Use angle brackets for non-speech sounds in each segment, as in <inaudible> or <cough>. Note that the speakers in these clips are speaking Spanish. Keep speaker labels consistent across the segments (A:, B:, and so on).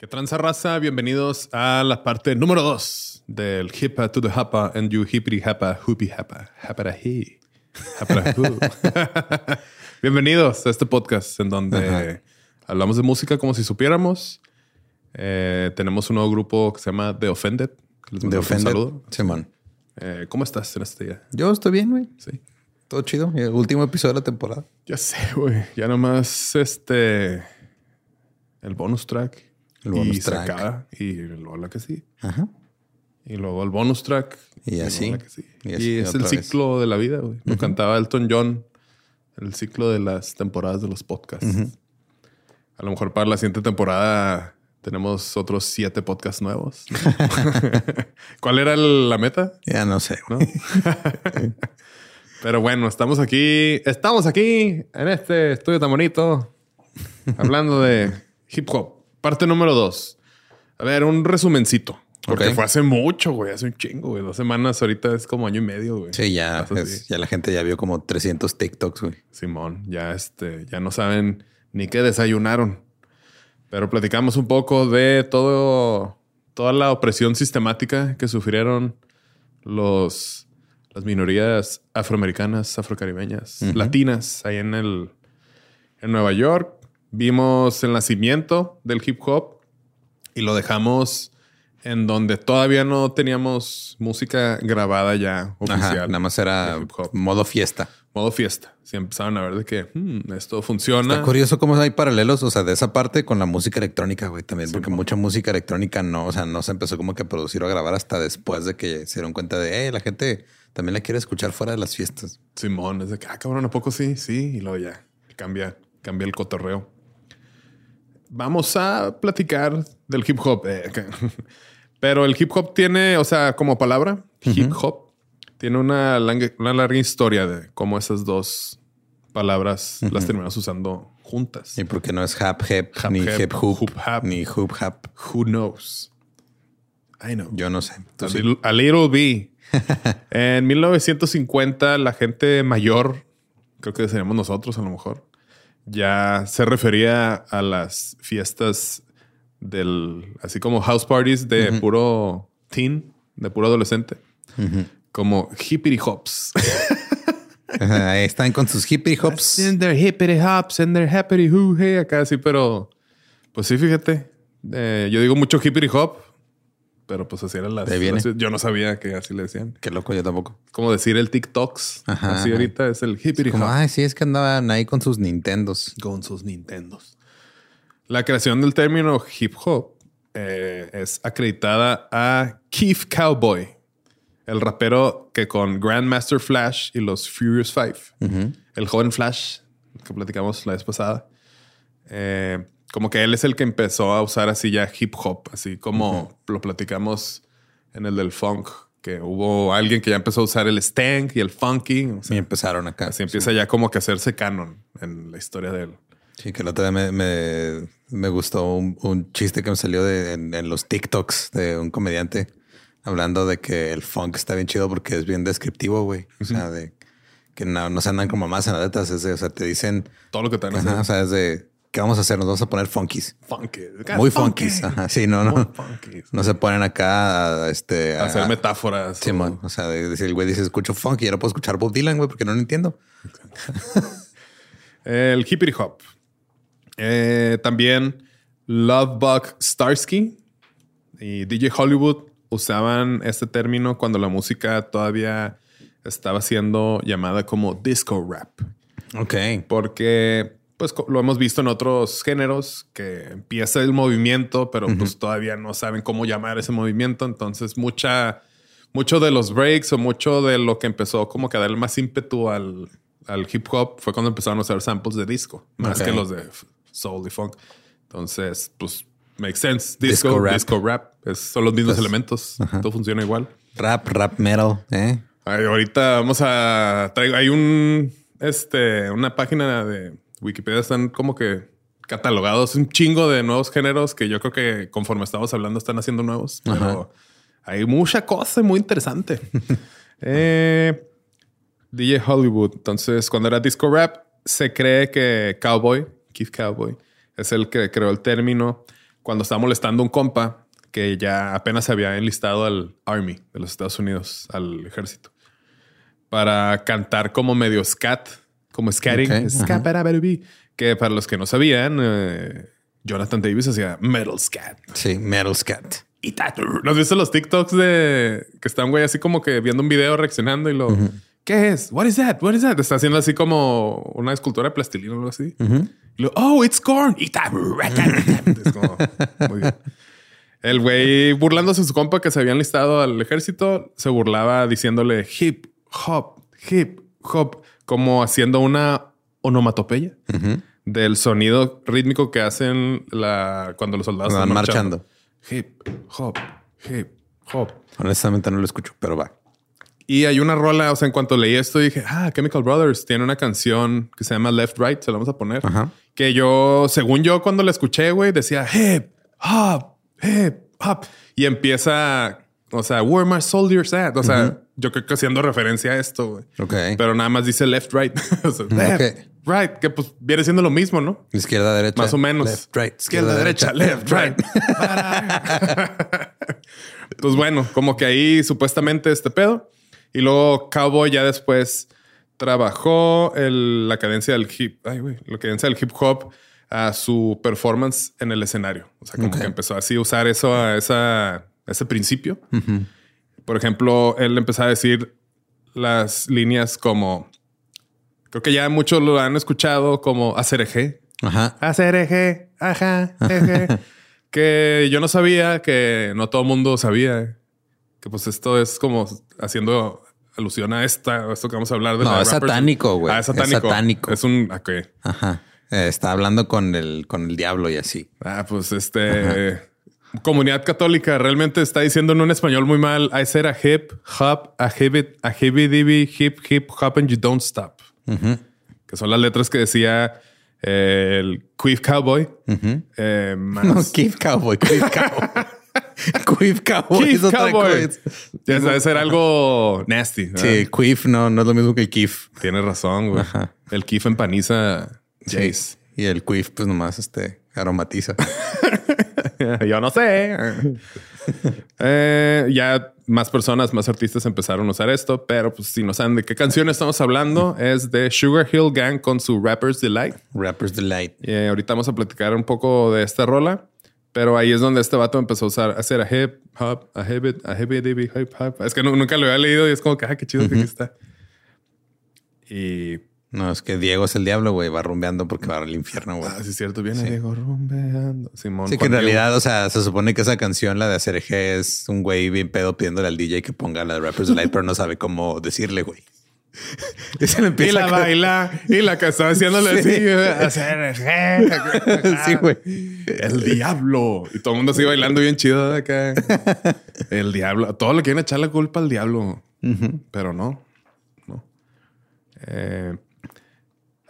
A: ¿Qué tranza raza? Bienvenidos a la parte número 2 del Hippa to the Hapa and you hippity hapa hoopy hapara hoo. <laughs> Bienvenidos a este podcast en donde hablamos de música como si supiéramos. Eh, tenemos un nuevo grupo que se llama The Offended. les
B: De
A: mandamos un
B: Offended.
A: saludo.
B: Simón.
A: Eh, ¿Cómo estás en este día?
B: Yo estoy bien, güey.
A: Sí.
B: Todo chido. Y el último episodio de la temporada.
A: Ya sé, güey. Ya nomás este. El bonus track. Y se
B: track.
A: acaba. Y luego la que sí.
B: Ajá.
A: Y luego el bonus track.
B: Y así.
A: la que sí.
B: Y
A: es el
B: vez.
A: ciclo de la vida, güey. Lo cantaba Elton John. El ciclo de las temporadas de los podcasts. A lo mejor para la siguiente temporada tenemos otros siete podcasts nuevos. <laughs> <laughs> ¿Cuál era la meta?
B: Ya no sé.
A: ¿no? <laughs> Pero bueno, estamos aquí, estamos aquí en este estudio tan bonito, hablando de hip hop. Parte número dos. A ver, un resumencito. Porque fue hace mucho, güey, hace un chingo, güey. Dos semanas, ahorita es como año y medio, güey.
B: Sí, ya, es- ya la gente ya vio como 300 TikToks, güey.
A: Simón, ya este, ya no saben ni qué desayunaron. Pero platicamos un poco de todo, toda la opresión sistemática que sufrieron los, las minorías afroamericanas, afrocaribeñas, latinas, ahí en el, en Nueva York. Vimos el nacimiento del hip hop y lo dejamos en donde todavía no teníamos música grabada ya oficial.
B: Ajá, nada más era modo fiesta.
A: Modo fiesta. Si empezaron a ver de que "Hmm, esto funciona.
B: Está curioso cómo hay paralelos, o sea, de esa parte con la música electrónica, güey, también, porque mucha música electrónica no, o sea, no se empezó como que a producir o a grabar hasta después de que se dieron cuenta de, eh, la gente también la quiere escuchar fuera de las fiestas.
A: Simón, es de que, ah, cabrón, ¿a poco sí? Sí, y luego ya cambia, cambia el cotorreo. Vamos a platicar del hip hop. eh, <laughs> Pero el hip hop tiene, o sea, como palabra, hip hop, tiene una, larga historia de cómo esas dos palabras las terminamos usando juntas.
B: Y porque no es hap, hep,
A: Hap,
B: ni
A: hep,
B: hip hoop,
A: hoop, hap.
B: ni hoop hap.
A: Who knows? I know.
B: Yo no sé.
A: A
B: sí.
A: little, a little bit. <laughs> en 1950, la gente mayor, creo que seríamos nosotros a lo mejor, ya se refería a las fiestas del, así como house parties de puro teen, de puro adolescente, como hippity hops. <laughs>
B: Ahí están con sus hippie hops.
A: And their hippity hops and their happy hoo hey, acá sí, pero pues sí, fíjate. eh, yo digo mucho hippity hop, pero pues así eran las. Yo no sabía que así le decían.
B: Qué loco, yo tampoco.
A: Como decir el TikToks.
B: Ajá,
A: así
B: ajá.
A: ahorita es el hippity
B: Como,
A: hop
B: ay, sí, es que andaban ahí con sus Nintendos.
A: con sus Nintendos. La creación del término hip hop eh, es acreditada a Keith Cowboy, el rapero que con Grandmaster Flash y los Furious Five, el joven Flash que platicamos la vez pasada, eh, como que él es el que empezó a usar así ya hip hop, así como lo platicamos en el del funk, que hubo alguien que ya empezó a usar el stank y el funky. o sea,
B: Y empezaron acá.
A: así empieza ya como que a hacerse canon en la historia de él.
B: Sí, que el otro día me, me, me gustó un, un chiste que me salió de, en, en los TikToks de un comediante hablando de que el funk está bien chido porque es bien descriptivo, güey. O sea, de que no, no se andan como más en las letras. Es de, o sea, te dicen,
A: Todo lo que te
B: o sea, es de, ¿qué vamos a hacer? Nos vamos a poner funkies.
A: Funky.
B: Muy funkies. Ajá, sí, no, no. No se ponen acá a, este,
A: A hacer
B: a-
A: metáforas. o-
B: Simón, o sea, de decir, el güey dice, escucho funky, yo no puedo escuchar Bob Dylan, güey, porque no lo entiendo. <laughs>
A: El hippity hop. Eh, también Lovebug Starsky y DJ Hollywood usaban este término cuando la música todavía estaba siendo llamada como disco rap.
B: Ok.
A: Porque pues lo hemos visto en otros géneros que empieza el movimiento, pero pues todavía no saben cómo llamar ese movimiento. Entonces, mucha, mucho de los breaks o mucho de lo que empezó como que a darle más ímpetu al, al hip hop fue cuando empezaron a usar samples de disco, más que los de soul y funk. Entonces, pues makes sense.
B: Disco
A: Disco,
B: rap.
A: disco rap. Es- son los mismos
B: Pues,
A: elementos. Todo funciona igual.
B: Rap, rap metal, ¿eh?
A: Ay, ahorita vamos a traigo hay un este una página de Wikipedia están como que catalogados un chingo de nuevos géneros que yo creo que conforme estamos hablando están haciendo nuevos, pero hay mucha cosa muy interesante. <laughs> Eh, DJ Hollywood. Entonces, cuando era disco rap, se cree que Cowboy, Keith Cowboy, es el que creó el término cuando estaba molestando a un compa que ya apenas se había enlistado al Army de los Estados Unidos, al ejército, para cantar como medio scat, como scatting.
B: Ok,
A: Scat,
B: ajá.
A: para, para, bi. que para los que no sabían, eh, Jonathan Davis hacía metal scat.
B: Sí, metal scat.
A: Y ta- ¿No has visto los TikToks de que está un güey así como que viendo un video reaccionando y lo ¿qué es? What is that? What is that? Está haciendo así como una escultura de plastilina o algo así. Y lo, oh, it's corn. Y ta- es como, muy bien. El güey burlándose de su compa que se habían listado al ejército, se burlaba diciéndole hip hop, hip hop, como haciendo una onomatopeya del sonido rítmico que hacen la, cuando los soldados
B: Van
A: están
B: marchando.
A: Hip hop, hip hop.
B: Honestamente no lo escucho, pero va.
A: Y hay una rola, o sea, en cuanto leí esto dije, ah, Chemical Brothers tiene una canción que se llama Left Right, se la vamos a poner.
B: Ajá.
A: Que yo, según yo, cuando la escuché, güey, decía hip hop, hip hop. Y empieza, o sea, where my soldiers at? O sea, yo creo que haciendo referencia a esto, güey. Pero nada más dice left, right. <laughs> O sea, left,
B: Ok.
A: right, que pues viene siendo lo mismo, ¿no?
B: Izquierda, derecha.
A: Más o menos.
B: Left, right.
A: Izquierda, derecha, left, right. <laughs> <laughs> pues bueno, como que ahí supuestamente este pedo. Y luego Cowboy ya después trabajó el- la cadencia del hip, ay, güey, la cadencia del hip hop a su performance en el escenario. O sea, como
B: Ok.
A: que empezó así a usar eso a esa, ese principio. Por ejemplo, él empezó a decir las líneas como, creo que ya muchos lo han escuchado como hacer eje.
B: Ajá.
A: Hacer eje, ajá, eje. <laughs> que yo no sabía, que no todo el mundo sabía. Que pues esto es como haciendo alusión a esta, esto que vamos a hablar de
B: No,
A: la
B: es satánico, güey.
A: Ah, es satánico.
B: Es satánico.
A: Es un, ok.
B: Ajá. Eh, está hablando con el, con el diablo y así.
A: Ah, pues este comunidad católica realmente está diciendo en un español muy mal. I said a hip hop, a hip, a dibby, hip hip hop and you don't stop. Que son las letras que decía el Queef Cowboy. Eh, más-
B: No, Keith Cowboy, Keith Cowboy. Queef Cowboy <laughs>
A: Keef
B: es
A: Cowboy. Ya debe ser algo nasty. ¿verdad?
B: Sí, Queef no, no es lo mismo que el Keef.
A: Tienes razón, güey. El Keef empaniza Jace.
B: Y el Queef, pues nomás este aromatiza. <laughs> <laughs>
A: Yo no sé. Eh, ya más personas, más artistas empezaron a usar esto, pero pues si no saben de qué canción estamos hablando, es de Sugar Hill Gang con su Rapper's Delight.
B: Rapper's Delight.
A: Y eh, ahorita vamos a platicar un poco de esta rola, Pero ahí es donde este vato empezó a usar, a hacer a hip hop, a hip, a hip, hip, hip hop. Es que nu- nunca lo había leído y es como que, ah, qué chido que aquí está. Y,
B: No, es que Diego es el diablo, güey. Va rumbeando porque va al infierno, güey.
A: ah, sí es cierto, viene Diego rumbeando. Simón.
B: Sí, que en
A: Diego.
B: realidad, o sea, se supone que esa canción, la de hacer G, es un güey bien pedo pidiéndole al DJ que ponga la de Rappers Delight, pero no sabe cómo decirle, güey. <laughs> Y se le
A: Y
B: empieza
A: la
B: a-
A: baila, y la que estaba haciéndole
B: Sí.
A: así, hacer
B: Sí, güey. <laughs> <laughs>
A: El diablo. Y todo el mundo así bailando bien chido de acá. El diablo. A todos le quieren echar la culpa al diablo. Pero no. No. Eh,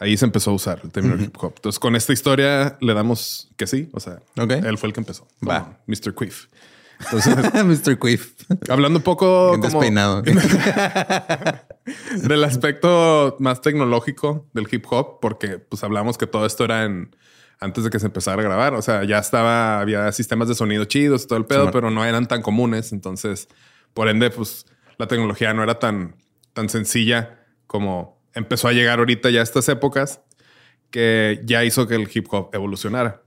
A: ahí se empezó a usar el término hip hop. Entonces, con esta historia le damos que sí. O sea, él fue el que empezó.
B: Va.
A: Mr. Quiff.
B: Mr. Quiff.
A: Hablando un poco
B: Bien
A: como
B: despeinado. <laughs>
A: del aspecto más tecnológico del hip hop, porque pues hablamos que todo esto era en antes de que se empezara a grabar. O sea, ya estaba, había sistemas de sonido chidos y todo el pedo, pero no eran tan comunes. Entonces, por ende, pues la tecnología no era tan, tan sencilla como empezó a llegar ahorita ya a estas épocas que ya hizo que el hip hop evolucionara.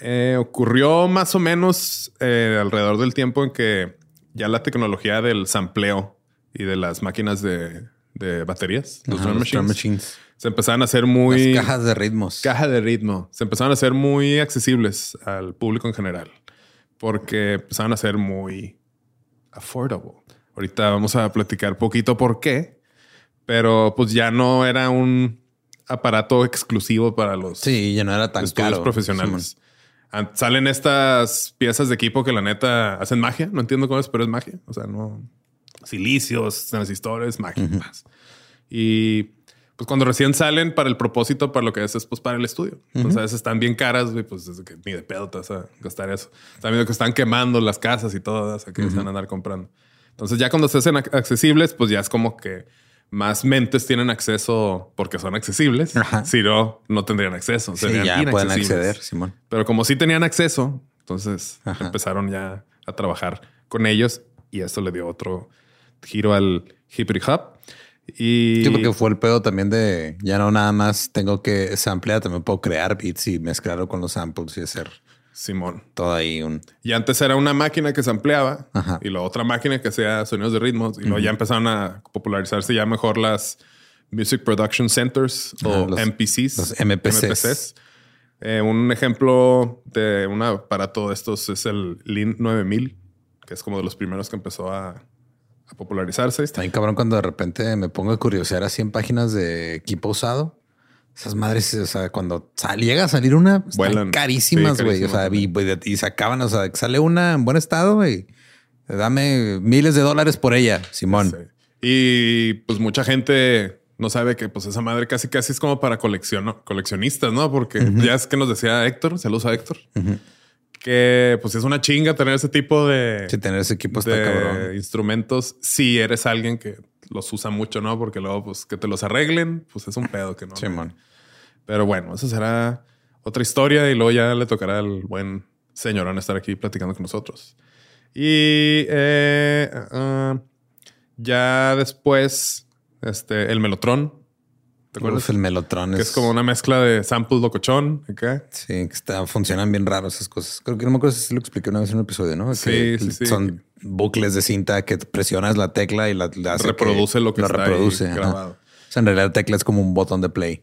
A: Eh, ocurrió más o menos eh, alrededor del tiempo en que ya la tecnología del sampleo y de las máquinas de, de baterías, los drum
B: los drum
A: machines,
B: machines.
A: se empezaron a hacer muy
B: Las cajas de ritmos.
A: caja de ritmo. Se empezaron a hacer muy accesibles al público en general porque empezaron a ser muy affordable. Ahorita vamos a platicar poquito por qué, pero pues ya no era un aparato exclusivo para los
B: Sí, ya no era tan caro.
A: profesionales. An- Salen estas piezas de equipo que la neta hacen magia. No entiendo cómo es, pero es magia. O sea, no silicios, transistores, magia. paz. Y pues cuando recién salen para el propósito, para lo que es, es pues para el estudio. Entonces a veces están bien caras, güey, pues es que ni de pedo te vas a gastar eso. Viendo que están quemando las casas y todo, o sea, que se van a andar comprando. Entonces ya cuando se hacen ac- accesibles, pues ya es como que más mentes tienen acceso porque son accesibles.
B: Ajá.
A: Si no, no tendrían acceso.
B: Sí, ya pueden acceder, Simón.
A: Pero como sí tenían acceso, entonces
B: Ajá.
A: empezaron ya a trabajar con ellos y esto le dio otro giro al hippity hop. Y
B: Sí, porque fue el pedo también de ya no nada más tengo que samplear, también puedo crear beats y mezclarlo con los samples y hacer
A: Simón.
B: todo ahí un.
A: Y antes era una máquina que se ampliaba
B: Ajá.
A: y la otra máquina que hacía sonidos de ritmos. Y luego ya empezaron a popularizarse ya mejor las Music Production Centers
B: Ajá,
A: o
B: los-
A: MPCs.
B: los MPCs.
A: Eh, un ejemplo de un aparato de estos es el Lean 9000, que es como de los primeros que empezó a, a popularizarse.
B: Está bien cabrón cuando de repente me pongo a curiosear así en páginas de equipo usado. Esas madres, o sea, cuando sal- llega a salir una, están carísimas,
A: Sí,
B: güey. o sea, y,
A: carísimas
B: y se acaban, o sea, sale una en buen estado, y dame miles de dólares por ella, Simón.
A: Sí. Y pues mucha gente no sabe que pues esa madre casi casi es como para coleccion coleccionistas, ¿no? Porque ya es que nos decía Héctor, saludos a Héctor, que pues es una chinga tener ese tipo de,
B: Si tener ese equipo está
A: de
B: cabrón.
A: instrumentos si eres alguien que los usa mucho, ¿no? Porque luego pues que te los arreglen, pues es un pedo que no.
B: Simón.
A: Pero bueno, eso será otra historia y luego ya le tocará al buen señorón estar aquí platicando con nosotros. Y eh, ah, ya después, este, el Melotron, ¿te acuerdas?
B: Uf, el melotron
A: que es como una mezcla de samples locochón. acá.
B: Sí, que está, funcionan bien raros esas cosas. Creo que no me acuerdo si lo expliqué una vez en un episodio, ¿no?
A: Sí,
B: Que
A: sí, sí.
B: Son bucles de cinta que presionas la tecla y la, la hace
A: Reproduce lo que está ahí
B: reproduce.
A: grabado.
B: O sea, en realidad la tecla es como un botón de play.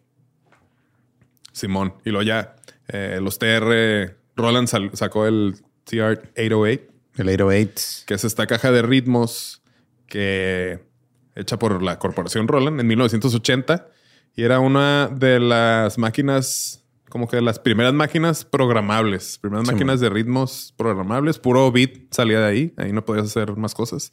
A: Simón. Y luego ya eh, los TR, Roland sal- sacó el TR-808.
B: El 808.
A: que es esta caja de ritmos que hecha por la corporación Roland en 1980 y era una de las máquinas como que de las primeras máquinas programables, primeras
B: Sí,
A: máquinas de ritmos programables, puro beat salía de ahí, ahí no podías hacer más cosas.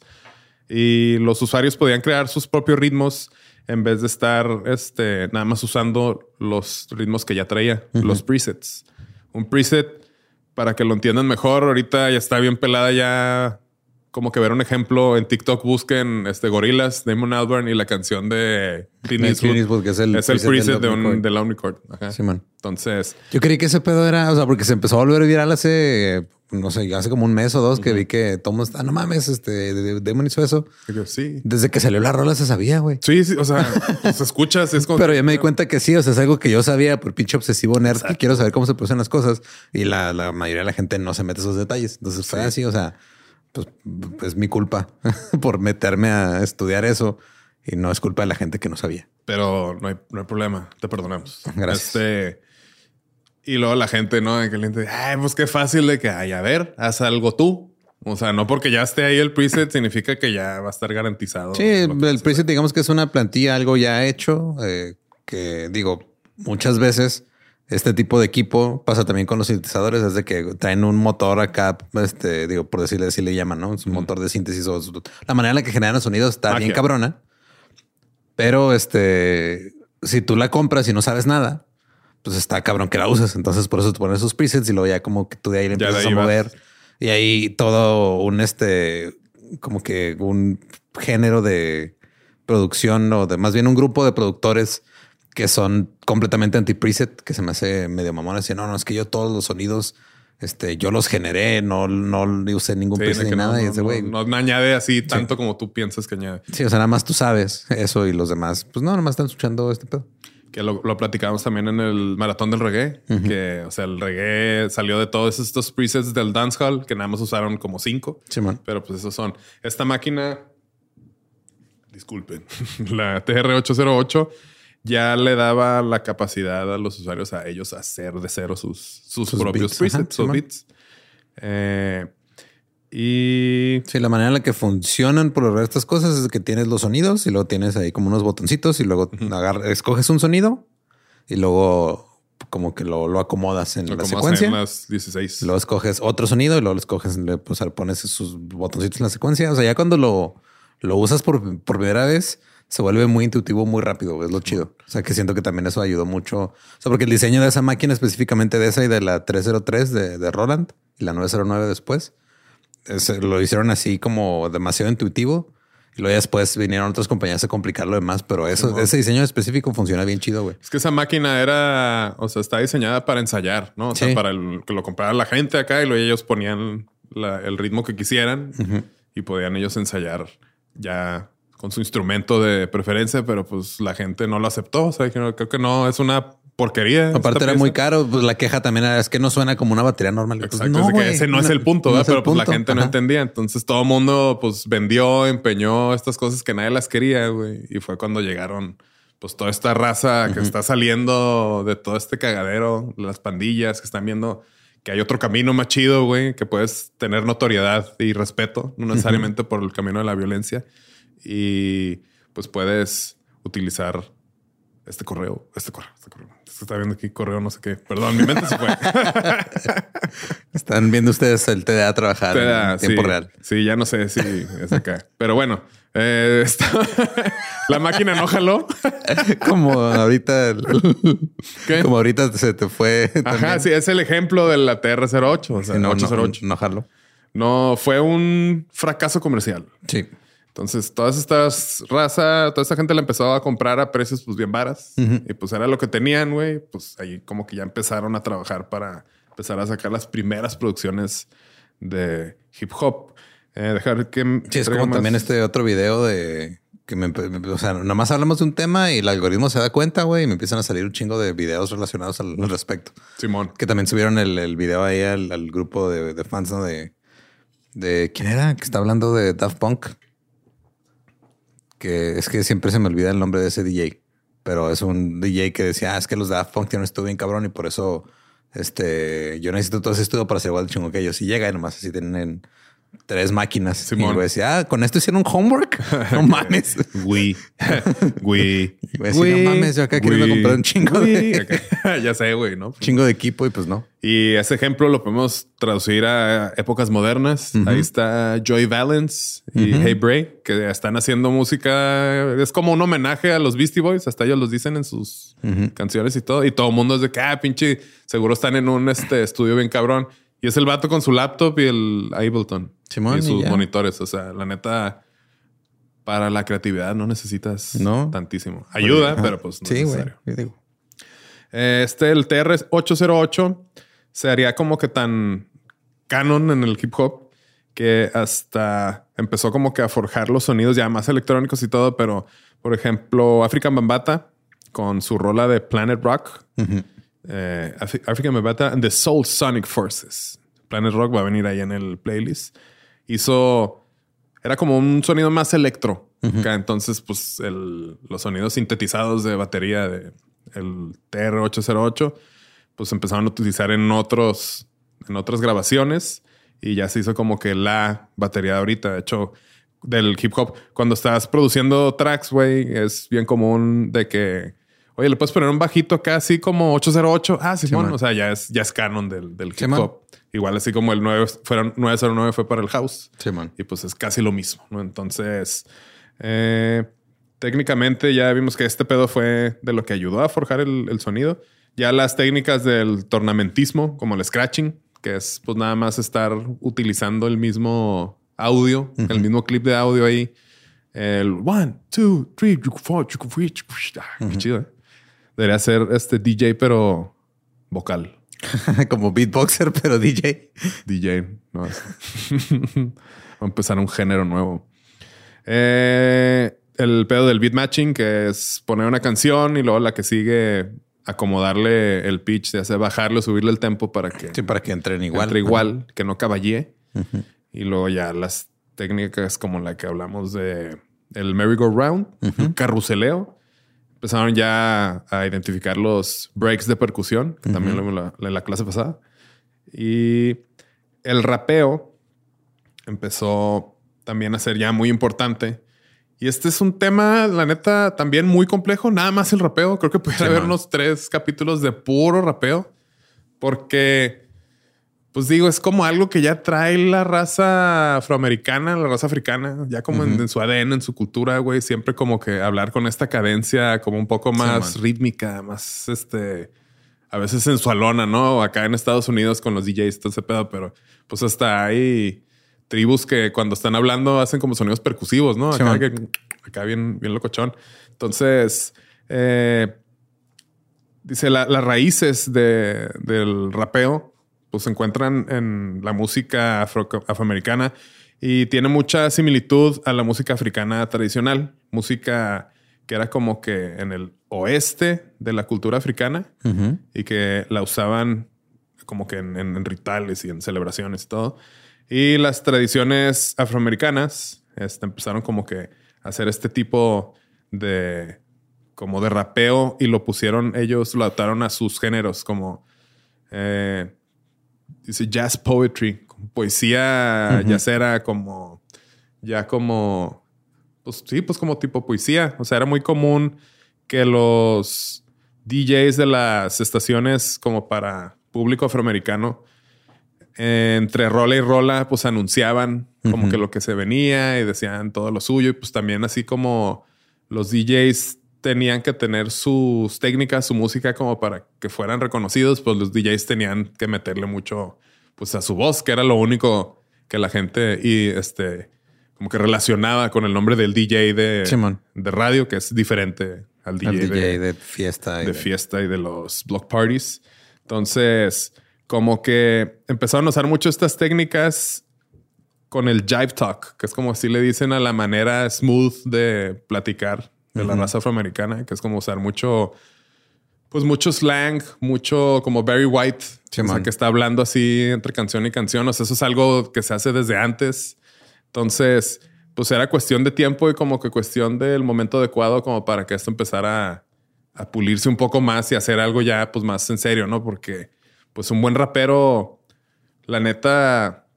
A: Y los usuarios podían crear sus propios ritmos en vez de estar este, nada más usando los ritmos que ya traía, los presets. Un preset, para que lo entiendan mejor, ahorita ya está bien pelada ya como que ver un ejemplo en TikTok, busquen este Gorilas, Damon Albarn y la canción de Clint
B: De
A: Eastwood.
B: Que es el
A: es el
B: preset
A: de, un,
B: Omnichord.
A: del Omnichord. Ajá.
B: Sí, man.
A: Entonces,
B: Yo creí que ese pedo era, o sea, porque se empezó a volver viral hace, no sé, hace como un mes o dos que vi que mundo está, no mames, este, de- de- Demon hizo eso.
A: sí.
B: Desde que salió la rola se sabía, güey.
A: Sí, sí, o sea, pues escuchas, es como
B: Pero ya me di cuenta que sí, o sea, es algo que yo sabía por pinche obsesivo nerd que quiero saber cómo se producen las cosas y la, la mayoría de la gente no se mete esos detalles. Entonces fue así, o sea, pues es mi culpa <laughs> por meterme a estudiar eso y no es culpa de la gente que no sabía.
A: pero no hay, no hay problema, te perdonamos.
B: Gracias.
A: Este, y luego la gente, ¿no? Que le dice, ay, pues qué fácil de que, ay, a ver, haz algo tú. O sea, no porque ya esté ahí el preset significa que ya va a estar garantizado.
B: Sí, el
A: se-
B: preset digamos que es una plantilla, algo ya hecho, eh, que digo, muchas veces este tipo de equipo pasa también con los sintetizadores, es de que traen un motor acá, este, digo, por decirle así le llaman, ¿no? Es un motor de síntesis o la manera en la que generan los sonidos está bien cabrona. Pero este, si tú la compras y no sabes nada, pues está cabrón que la uses. Entonces por eso te pones sus presets y luego ya como que tú de ahí le empiezas a
A: vas.
B: mover. Y ahí todo un este, como que un género de producción o de más bien un grupo de productores que son completamente anti preset, que se me hace medio mamón. Así, no, no, es que yo todos los sonidos, este, yo los generé, no, no usé ningún
A: Sí,
B: preset ni
A: no,
B: nada. y ese
A: no,
B: güey,
A: no, no añade así tanto como tú piensas que añade.
B: sí, o sea, nada más tú sabes eso y los demás, pues no, nada más están escuchando este pedo.
A: Que lo, lo platicamos también en el maratón del reggae, que, o sea, el reggae salió de todos estos presets del dancehall que nada más usaron como cinco.
B: Simón.
A: Pero pues esos son. Esta máquina, disculpen, <laughs> la TR-808 ya le daba la capacidad a los usuarios a ellos hacer de cero sus, sus,
B: Sus
A: propios
B: beats,
A: presets,
B: ajá,
A: sus beats. Eh, y
B: Sí, la manera en la que funcionan por lo general estas cosas es que tienes los sonidos y luego tienes ahí como unos botoncitos y luego agarra- escoges un sonido y luego como que lo, lo acomodas en
A: lo
B: la secuencia.
A: hacen las 16.
B: Luego escoges otro sonido y luego lo escoges, le pues, pones sus botoncitos en la secuencia. O sea, ya cuando lo, lo usas por, por primera vez, se vuelve muy intuitivo muy rápido. Es lo chido. O sea, que siento que también eso ayudó mucho. O sea, porque el diseño de esa máquina, específicamente de esa y de la 303 de, de Roland y la 909 después, es- lo hicieron así como demasiado intuitivo. Y luego después vinieron otras compañías a complicar lo demás, pero eso, ese diseño específico funciona bien chido, güey.
A: Es que esa máquina era, o sea, está diseñada para ensayar, ¿no? O sea, para el- que lo comprara la gente acá y luego ellos ponían la- el ritmo que quisieran y podían ellos ensayar ya con su instrumento de preferencia, pero pues la gente no lo aceptó. O sea, creo que no, es una porquería.
B: Aparte era
A: pieza".
B: muy caro, pues la queja también era es que no suena como una batería normal. Pues,
A: Exacto,
B: no,
A: es de que
B: güey,
A: ese no, es el punto,
B: no
A: ¿verdad?
B: es el
A: pero pues la gente no entendía. Entonces todo el mundo pues vendió, empeñó estas cosas que nadie las quería, güey. Y fue cuando llegaron pues toda esta raza que está saliendo de todo este cagadero, las pandillas que están viendo que hay otro camino más chido, güey, que puedes tener notoriedad y respeto, no necesariamente por el camino de la violencia. Y pues puedes utilizar este correo, este correo, este correo. Se está viendo aquí correo, no sé qué. Perdón, mi mente se fue. <laughs>
B: Están viendo ustedes el TDA trabajar en tiempo
A: sí.
B: real.
A: Sí, ya no sé si es acá. Pero bueno, eh, está- <laughs> la máquina no jaló. <laughs>
B: como ahorita, como ahorita se te fue.
A: Ajá, sí, es el ejemplo de la TR-08, o sea,
B: Sí, no,
A: 808.
B: no, no jalo.
A: No, fue un fracaso comercial.
B: Sí.
A: Entonces, todas estas raza, toda esta gente la empezó a comprar a precios pues bien varas. Y pues era lo que tenían, güey. Pues ahí como que ya empezaron a trabajar para empezar a sacar las primeras producciones de hip hop. Eh, dejar que...
B: Sí, es como
A: más-
B: también este otro video de que me, empe- o sea, nada más hablamos de un tema y el algoritmo se da cuenta, güey, y me empiezan a salir un chingo de videos relacionados al, al respecto.
A: Simón.
B: Que también subieron el, el video ahí al, al grupo de, de fans, ¿no? De, de quién era que está hablando de Daft Punk. Es que siempre se me olvida el nombre de ese DJ, pero es un DJ que decía, ah, es que los Daft Punk tienen un estudio bien cabrón y por eso este, yo necesito todo ese estudio para ser igual de chingo que ellos. Y llega y nomás así tienen tres máquinas. Y
A: Simón.
B: el güey decía, ah, con esto hicieron homework. <laughs> No mames.
A: Güey. Güey.
B: Y güey, no mames, yo acá queriendo comprar un chingo de,
A: Acá. <laughs> ya sé, güey, ¿no?
B: chingo de equipo y pues no.
A: Y ese ejemplo lo podemos traducir a épocas modernas. Ahí está Joy Valence y Hey Bray, que están haciendo música. Es como un homenaje a los Beastie Boys. Hasta ellos los dicen en sus canciones y todo. Y todo el mundo es de que, ah, pinche, seguro están en un este, estudio bien cabrón. Y es el vato con su laptop y el Ableton.
B: Simón,
A: y sus monitores. O sea, la neta, para la creatividad no necesitas
B: No.
A: tantísimo. Ayuda,
B: Ajá.
A: pero pues no
B: Sí,
A: es
B: yo digo.
A: Este, el TR-808 se haría como que tan canon en el hip hop que hasta empezó como que a forjar los sonidos ya más electrónicos y todo, pero por ejemplo, African Bambata con su rola de Planet Rock, eh, Af- African Bambata and the Soul Sonic Forces. Planet Rock va a venir ahí en el playlist. Hizo, era como un sonido más electro. acá. Entonces, pues el- los sonidos sintetizados de batería de el TR-808, pues empezaron a utilizar en otros, en otras grabaciones y ya se hizo como que la batería de ahorita. De hecho, del hip hop, cuando estás produciendo tracks, güey, es bien común de que, oye, le puedes poner un bajito acá así como 808. Ah, sí,
B: man.
A: o sea, ya es, ya es canon del, del hip
B: Sí, man.
A: hop. Igual así como el 9, fueron 909 fue para el house.
B: Simón.
A: Y pues es casi lo mismo, ¿no? Entonces, eh, técnicamente ya vimos que este pedo fue de lo que ayudó a forjar el, el sonido. Ya las técnicas del tornamentismo, como el scratching, que es pues nada más estar utilizando el mismo audio, el mismo clip de audio ahí. El one, two, three, four, three, ah, qué chido. ¿eh? Debería ser este DJ, pero vocal. <laughs>
B: Como beatboxer, pero DJ.
A: DJ. No, es- Va a empezar un género nuevo. Eh, el pedo del beat matching, que es poner una canción y luego la que sigue acomodarle el pitch, de hacer bajarle o subirle el tempo para que
B: Sí, para que entren igual.
A: entre igual, que no caballee. Y luego ya las técnicas como la que hablamos de el merry-go-round, el carruseleo. Empezaron ya a identificar los breaks de percusión, que también lo vimos en la, en la clase pasada. Y el rapeo empezó también a ser ya muy importante. Y este es un tema, la neta, también muy complejo. Nada más el rapeo. Creo que pudiera
B: Sí,
A: haber
B: man.
A: unos tres capítulos de puro rapeo. Porque, pues digo, es como algo que ya trae la raza afroamericana, la raza africana, ya como en, en su ADN, en su cultura, güey. Siempre como que hablar con esta cadencia como un poco más rítmica, más este, a veces sensualona, ¿no? Acá en Estados Unidos con los DJs, todo ese pedo, pero pues hasta hay tribus que cuando están hablando hacen como sonidos percusivos, ¿no? Acá, que- acá bien, bien locochón. Entonces, eh, dice la- las raíces de- del rapeo pues se encuentran en la música afro- afroamericana y tiene mucha similitud a la música africana tradicional, música que era como que en el oeste de la cultura africana
B: Ujú.
A: y que la usaban como que en, en- en rituales y en celebraciones y todo. Y las tradiciones afroamericanas este, empezaron como que a hacer este tipo de como de rapeo y lo pusieron ellos, lo adaptaron a sus géneros como eh, dice jazz poetry, poesía yacera, como ya como pues sí, pues como tipo poesía. O sea, era muy común que los DJs de las estaciones como para público afroamericano entre rola y rola pues anunciaban como que lo que se venía y decían todo lo suyo y pues también así como los DJs tenían que tener sus técnicas, su música como para que fueran reconocidos, pues los DJs tenían que meterle mucho pues a su voz, que era lo único que la gente y este como que relacionaba con el nombre del DJ de,
B: Simón.
A: de radio, que es diferente al DJ, de,
B: de, fiesta. y
A: de fiesta y de los block parties. Entonces, como que empezaron a usar mucho estas técnicas con el jive talk, que es como así le dicen a la manera smooth de platicar de la raza afroamericana, que es como usar mucho, pues mucho slang, mucho como Barry White,
B: Sí,
A: o sea, que está hablando así entre canción y canción. O sea, eso es algo que se hace desde antes. Entonces, pues era cuestión de tiempo y como que cuestión del momento adecuado como para que esto empezara a, a pulirse un poco más y hacer algo ya pues más en serio, ¿no? Porque pues un buen rapero, la neta,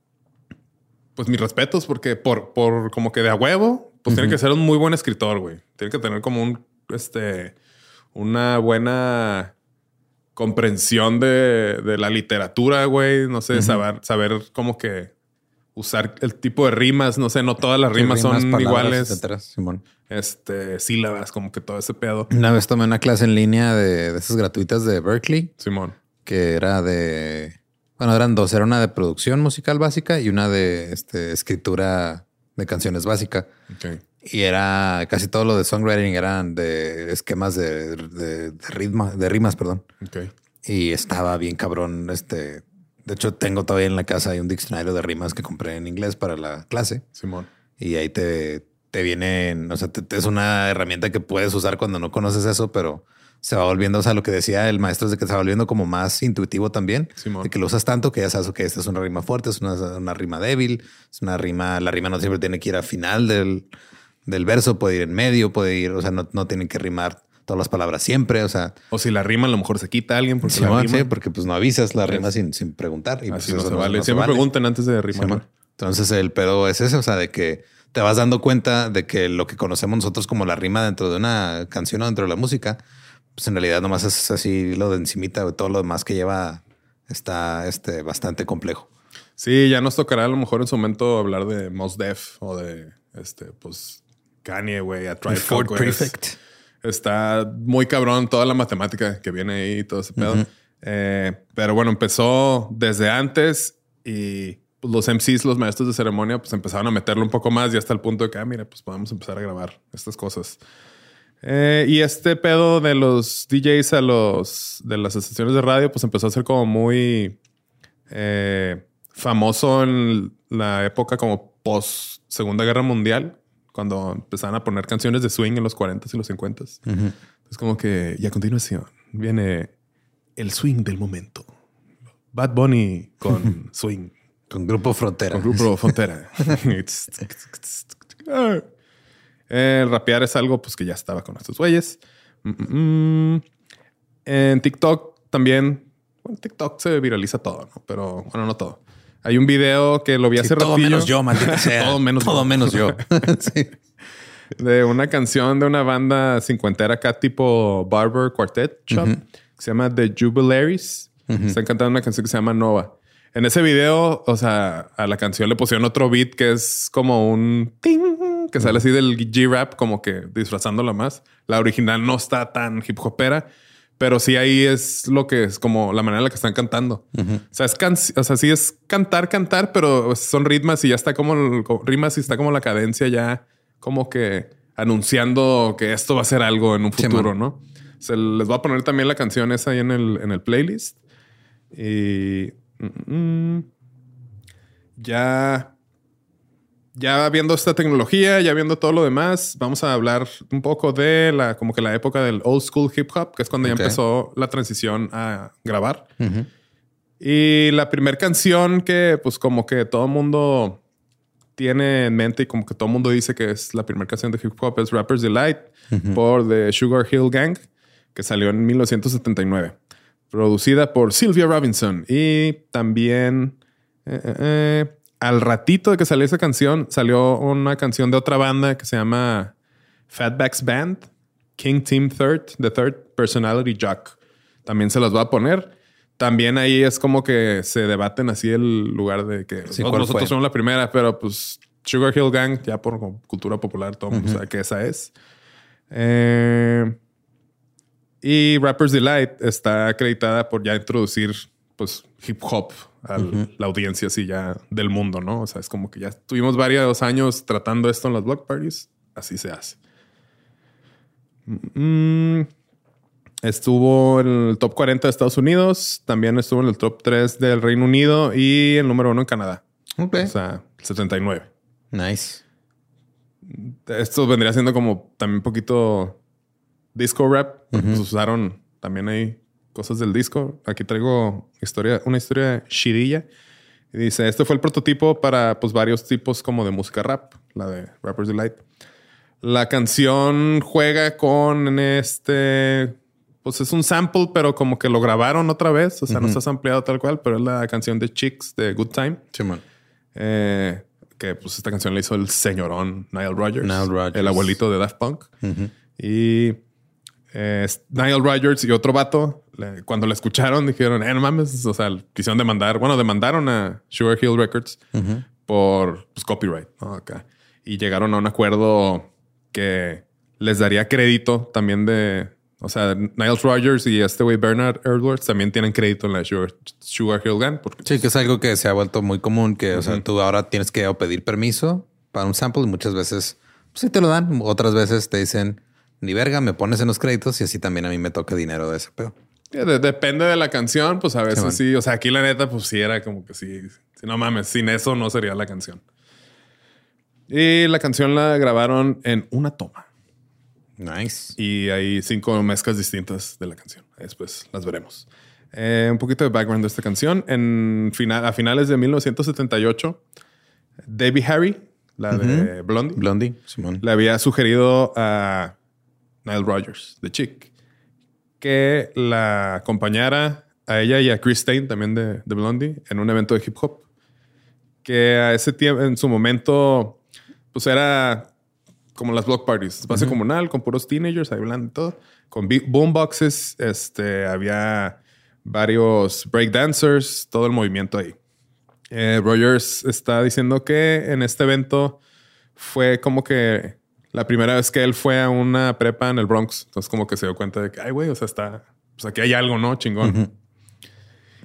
A: pues mis respetos porque por, por como que de a huevo, pues tiene que ser un muy buen escritor, güey. Tiene que tener como un, este, una buena comprensión de, de la literatura, güey. No sé, saber, saber como que usar el tipo de rimas. No sé, no todas las
B: Sí,
A: rimas, son
B: palabras,
A: iguales.
B: etcétera, Simón.
A: Este, sílabas, como que todo ese pedo.
B: Una vez tomé una clase en línea de, de esas gratuitas de Berkeley
A: Simón.
B: que era de Bueno, eran dos. Era una de producción musical básica y una de este, escritura de canciones básica. Y era casi todo lo de songwriting eran de esquemas de, de, de rimas, perdón. Y estaba bien cabrón. Este, de hecho, tengo todavía en la casa hay un diccionario de rimas que compré en inglés para la clase.
A: Simón.
B: Y ahí te, te vienen, o sea, es una herramienta que puedes usar cuando no conoces eso, pero se va volviendo, o sea, lo que decía el maestro es de que se va volviendo como más intuitivo también, de que lo usas tanto que ya sabes que esta es una rima fuerte, es una, rima débil, es una rima, la rima no siempre tiene que ir a final del, del verso, puede ir en medio, puede ir, o sea, no, no tienen que rimar todas las palabras siempre, o sea.
A: O si la rima a lo mejor se quita a alguien porque
B: la rima. Sí, porque pues no avisas la rima sin, sin preguntar.
A: Y
B: Así
A: pues, no se vale. Siempre pregunten antes de rimar.
B: Entonces el pedo es ese, o sea, de que te vas dando cuenta de que lo que conocemos nosotros como la rima dentro de una canción o dentro de la música, pues en realidad nomás es así lo de encimita, todo lo demás que lleva está este, bastante complejo.
A: Sí, ya nos tocará a lo mejor en su momento hablar de Mos Def o de este, pues Kanye, güey, a Tribe Ford Prefect. Está muy cabrón toda la matemática que viene ahí y todo ese pedo. Eh, pero bueno, empezó desde antes y pues, los MCs, los maestros de ceremonia, pues empezaron a meterlo un poco más y hasta el punto de que, ah, mira, pues podemos empezar a grabar estas cosas. Eh, y este pedo de los DJs a los de las estaciones de radio, pues empezó a ser como muy eh, famoso en la época como post Segunda Guerra Mundial, cuando empezaron a poner canciones de swing en los 40s y los 50s. Es como que, y a continuación viene el swing del momento. Bad Bunny con <laughs> swing.
B: Con Grupo Frontera.
A: Con Grupo Frontera. El rapear es algo pues, que ya estaba con estos güeyes. Mm, mm, mm. En TikTok también. Bueno, TikTok se viraliza todo, ¿no? Pero bueno, no todo. Hay un video que lo vi hace
B: Todo menos yo, maldita <laughs> sea.
A: todo menos
B: Todo menos yo. <laughs>
A: De una canción de una banda cincuentera acá tipo Barber Quartet Shop. Que se llama The Jubilaries. Están cantando una canción que se llama Nova. En ese video, o sea, a la canción le pusieron otro beat que es como un ting que sale así del G-rap, como que disfrazándola más. La original no está tan hip hopera, pero sí ahí es lo que es como la manera en la que están cantando. O sea, es o sea, sí es cantar, cantar, pero son ritmas y ya está como rimas y está como la cadencia ya como que anunciando que esto va a ser algo en un futuro, ¿no? Se les va a poner también la canción esa ahí en el, en el playlist. Y ya, ya viendo esta tecnología, ya viendo todo lo demás, vamos a hablar un poco de la, como que la época del old school hip hop, que es cuando ya empezó la transición a grabar. Y la primera canción que, pues, como que todo el mundo tiene en mente y como que todo el mundo dice que es la primera canción de hip hop es Rapper's Delight por The Sugar Hill Gang, que salió en 1979 producida por Sylvia Robinson. Y también eh, eh, eh, al ratito de que salió esa canción, salió una canción de otra banda que se llama Fatbacks Band, King Team Third, The Third Personality Jock. También se las va a poner. También ahí es como que se debaten así el lugar de que nosotros somos la primera, pero pues Sugar Hill Gang, ya por cultura popular, todo el mundo sabe que esa es. Eh, y Rapper's Delight está acreditada por ya introducir pues hip hop a la audiencia así ya del mundo, ¿no? O sea, es como que ya tuvimos varios años tratando esto en las block parties, así se hace. Mm, estuvo en el top 40 de Estados Unidos, también estuvo en el top 3 del Reino Unido y el número 1 en Canadá. O sea, el 79.
B: Nice.
A: Esto vendría siendo como también un poquito disco rap. Pues usaron también hay cosas del disco. Aquí traigo historia, una historia chidilla. Y dice, este fue el prototipo para pues varios tipos como de música rap, la de Rapper's Delight. La canción juega con este, pues es un sample, pero como que lo grabaron otra vez. O sea, no está ampliado tal cual, pero es la canción de Chicks de Good Time. Eh, que pues esta canción la hizo el señorón Nile Rodgers,
B: Nile Rodgers.
A: el abuelito de Daft Punk. Y eh, Nile Rodgers y otro vato, cuando la escucharon, dijeron, eh, no mames, o sea, quisieron demandar, bueno, demandaron a Sugar Hill Records por pues, copyright, Acá. Y llegaron a un acuerdo que les daría crédito también de, O sea, Niles Rogers y este güey Bernard Edwards también tienen crédito en la Sugar, Sugar Hill Gang. Porque,
B: Sí, que es algo que se ha vuelto muy común, que o sea, tú ahora tienes que pedir permiso para un sample y muchas veces pues, sí te lo dan, otras veces te dicen ni verga, me pones en los créditos y así también a mí me toca dinero de ese pedo.
A: eh, de- depende de la canción, pues a veces
B: man.
A: sí. O sea, aquí la neta, pues sí era como que sí. sí, no mames, sin eso no sería la canción. Y la canción la grabaron en una toma.
B: Nice.
A: Y hay cinco mezclas distintas de la canción. Después las veremos. Eh, un poquito de background de esta canción. En final, a finales de 1978, Debbie Harry, la de Blondie,
B: Blondie, Simón.
A: le había sugerido a Nile Rogers, de Chick, que la acompañara a ella y a Chris Stein, también de, de Blondie, en un evento de hip hop. Que a ese tiempo, en su momento, pues era como las block parties, espacio comunal con puros teenagers, ahí hablando y todo, con boomboxes, este, había varios breakdancers, todo el movimiento ahí. Eh, Rogers está diciendo que en este evento fue como que la primera vez que él fue a una prepa en el Bronx. Entonces como que se dio cuenta de que, ay, güey, o sea, está, pues aquí hay algo, ¿no? Chingón.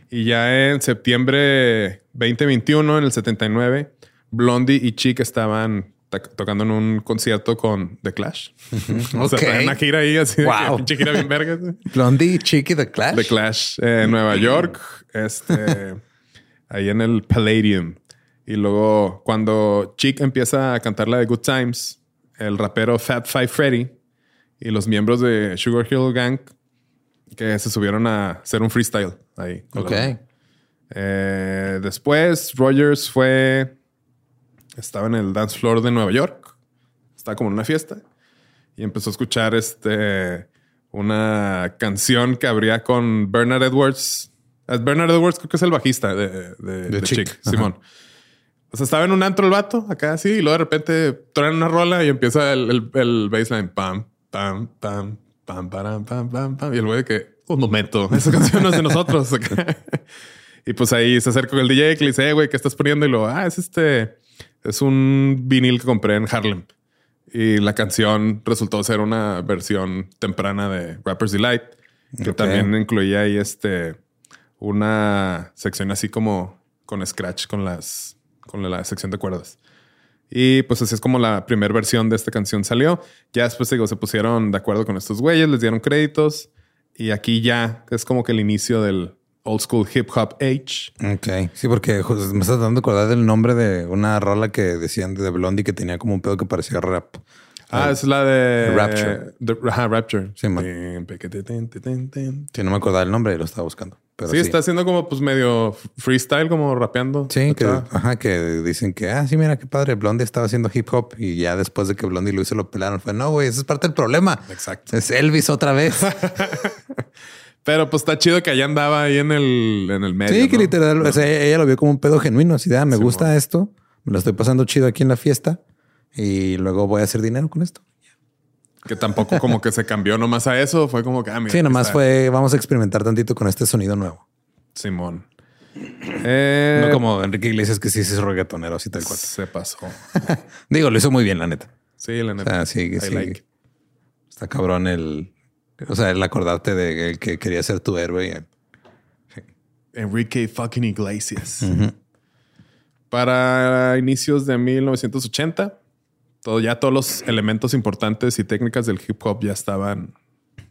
A: Y ya en septiembre 2021, en el 79, Blondie y Chick estaban ta- tocando en un concierto con The Clash. <laughs> o sea,
B: Ok.
A: traían una gira ahí así, de que
B: Wow.
A: gira bien verga. <laughs>
B: Blondie, Chicky, The Clash.
A: The Clash eh, en Nueva York, este, <laughs> ahí en el Palladium. Y luego cuando Chick empieza a cantar la de Good Times, el rapero Fat Five Freddy y los miembros de Sugar Hill Gang que se subieron a hacer un freestyle ahí.
B: Ok.
A: Eh, después Rogers fue, estaba en el dance floor de Nueva York, estaba como en una fiesta y empezó a escuchar este una canción que abría con Bernard Edwards. Eh, Bernard Edwards creo que es el bajista de, de, de
B: Chick.
A: Chick,
B: Ajá.
A: O sea, estaba en un antro el vato, acá así, y luego de repente traen una rola y empieza el, el, el baseline. Pam, pam, pam, pam, pam, pam, pam, pam. Y el güey que, un momento, <laughs> esa canción no es de nosotros. <laughs> y pues ahí se acerca con el DJ que le dice, "Eh, güey, ¿qué estás poniendo? Y lo, ah, es este, es un vinil que compré en Harlem. Y la canción resultó ser una versión temprana de Rapper's Delight, que también incluía ahí este, una sección así como con scratch con las, con la sección de cuerdas. Y pues así es como la primera versión de esta canción salió. Ya después digo, se pusieron de acuerdo con estos güeyes, les dieron créditos. Y aquí ya es como que el inicio del old school hip hop age.
B: Ok. Sí, porque me estás dando acordar del nombre de una rola que decían de Blondie que tenía como un pedo que parecía rap.
A: Ah, es la de
B: Rapture.
A: de- ajá, Rapture.
B: Sí, man. Sí, no me acordaba el nombre y lo estaba buscando. Pero
A: Sí,
B: sí,
A: está haciendo como pues medio freestyle, como rapeando.
B: Sí, que, ajá, que dicen que, ah, sí, mira qué padre, Blondie estaba haciendo hip hop y ya después de que Blondie lo hizo lo pelaron. Fue, no, güey, esa es parte del problema.
A: Exacto.
B: Es Elvis otra vez. <laughs>
A: Pero pues está chido que allá andaba ahí en el, en el medio.
B: sí, que
A: ¿no?
B: literal, o sea, ella lo vio como un pedo genuino. Así de, ah, me
A: Sí,
B: gusta esto, me lo estoy pasando chido aquí en la fiesta y luego voy a hacer dinero con esto.
A: Que tampoco como que se cambió nomás a eso. Fue como que, ah, mira,
B: Sí, nomás
A: está.
B: fue, vamos a experimentar tantito con este sonido nuevo.
A: Simón. Eh,
B: No como Enrique Iglesias, que sí es reggaetonero, así tal cual.
A: Se pasó. <laughs>
B: Digo, lo hizo muy bien, la neta.
A: Sí, la
B: O
A: neta.
B: sea, sí, sí.
A: like.
B: Está cabrón el, o sea, el acordarte de el que quería ser tu héroe.
A: Enrique fucking Iglesias. Para inicios de 1980, todo, ya todos los elementos importantes y técnicas del hip hop ya estaban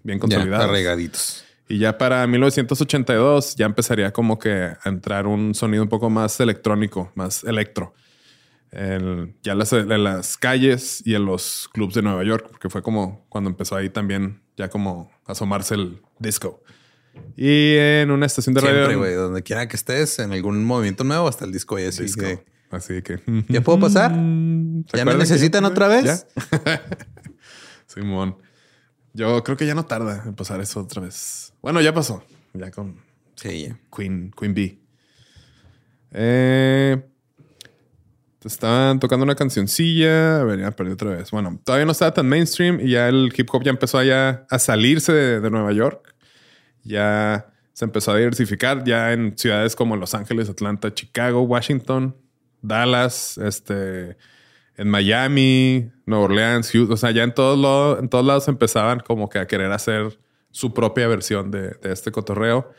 A: bien
B: Ya,
A: consolidados.
B: arraigaditos.
A: y ya para 1982 ya empezaría como que a entrar un sonido un poco más electrónico, más electro. El- ya las, en las calles y en los clubs de Nueva York, porque fue como cuando empezó ahí también ya como asomarse el disco. Y en una estación de
B: Siempre,
A: radio.
B: güey, donde quiera que estés, en algún movimiento nuevo, hasta el disco y así
A: disco.
B: que-
A: Así que.
B: ¿Ya puedo pasar? <laughs>
A: ¿Se
B: ¿Ya me
A: que
B: necesitan otra vez? <laughs>
A: Simón. Yo creo que ya no tarda en pasar eso otra vez. Bueno, ya pasó. Ya con
B: Sí, ya.
A: Queen, Queen Bee. Eh, estaban tocando una cancioncilla. A ver, ya perdí otra vez. Bueno, todavía no estaba tan mainstream y ya el hip hop ya empezó allá a salirse de, de Nueva York. Ya se empezó a diversificar ya en ciudades como Los Ángeles, Atlanta, Chicago, Washington, Dallas, este, en Miami, Nueva Orleans, Houston. O sea, ya en todos, lados, en todos lados empezaban como que a querer hacer su propia versión de, de este cotorreo.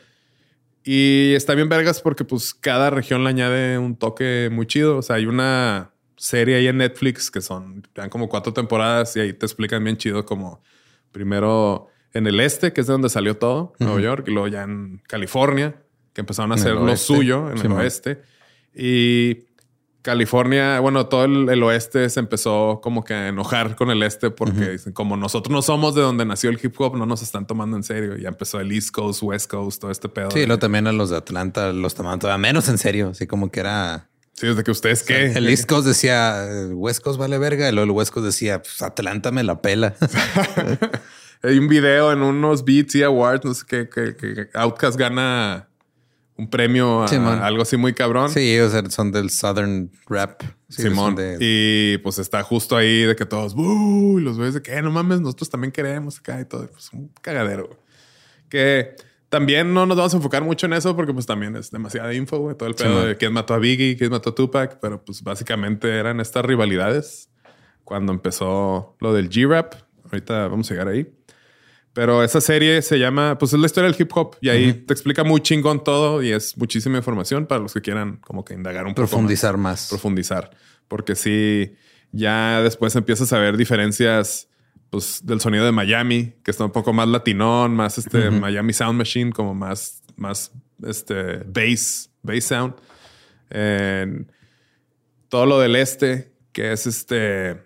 A: Y está bien vergas porque pues cada región le añade un toque muy chido. O sea, hay una serie ahí en Netflix que son, dan como cuatro temporadas y ahí te explican bien chido como primero en el este, que es de donde salió todo, Nueva York, y luego ya en California, que empezaron a
B: En
A: hacer lo suyo en
B: Sí,
A: el
B: man.
A: oeste. Y California, bueno, todo el, el oeste se empezó como que a enojar con el este porque dicen, como nosotros no somos de donde nació el hip hop, no nos están tomando en serio. Ya empezó el East Coast, West Coast, todo este pedo.
B: Sí,
A: de-
B: luego también a los de Atlanta los tomaban todavía menos en serio. Así como que era.
A: Sí, desde que ustedes qué.
B: El East Coast decía "El West Coast vale verga. Y luego el West Coast decía pues Atlanta me la pela. <laughs>
A: Hay un video en unos Beats y Awards, no sé qué, que, que Outcast gana un premio a algo así muy cabrón.
B: sí, o sea, son del Southern Rap. Sí,
A: Simón.
B: de-
A: Y pues está justo ahí de que todos, los ves de que "Eh, no mames, nosotros también queremos acá y todo. Pues un cagadero. güey. Que también no nos vamos a enfocar mucho en eso porque pues también es demasiada info, güey. Todo el pedo
B: Simón.
A: de quién mató a Biggie, quién mató a Tupac, pero pues básicamente eran estas rivalidades cuando empezó lo del G-Rap. Ahorita vamos a llegar ahí. Pero esa serie se llama, pues es la historia del hip hop y ahí te explica muy chingón todo y es muchísima información para los que quieran como que indagar un poco
B: profundizar más.
A: profundizar. Porque si ya después empiezas a ver diferencias pues, del sonido de Miami, que está un poco más latinón, más este Miami Sound Machine, como más, más este bass, bass sound. En todo lo del este, que es este,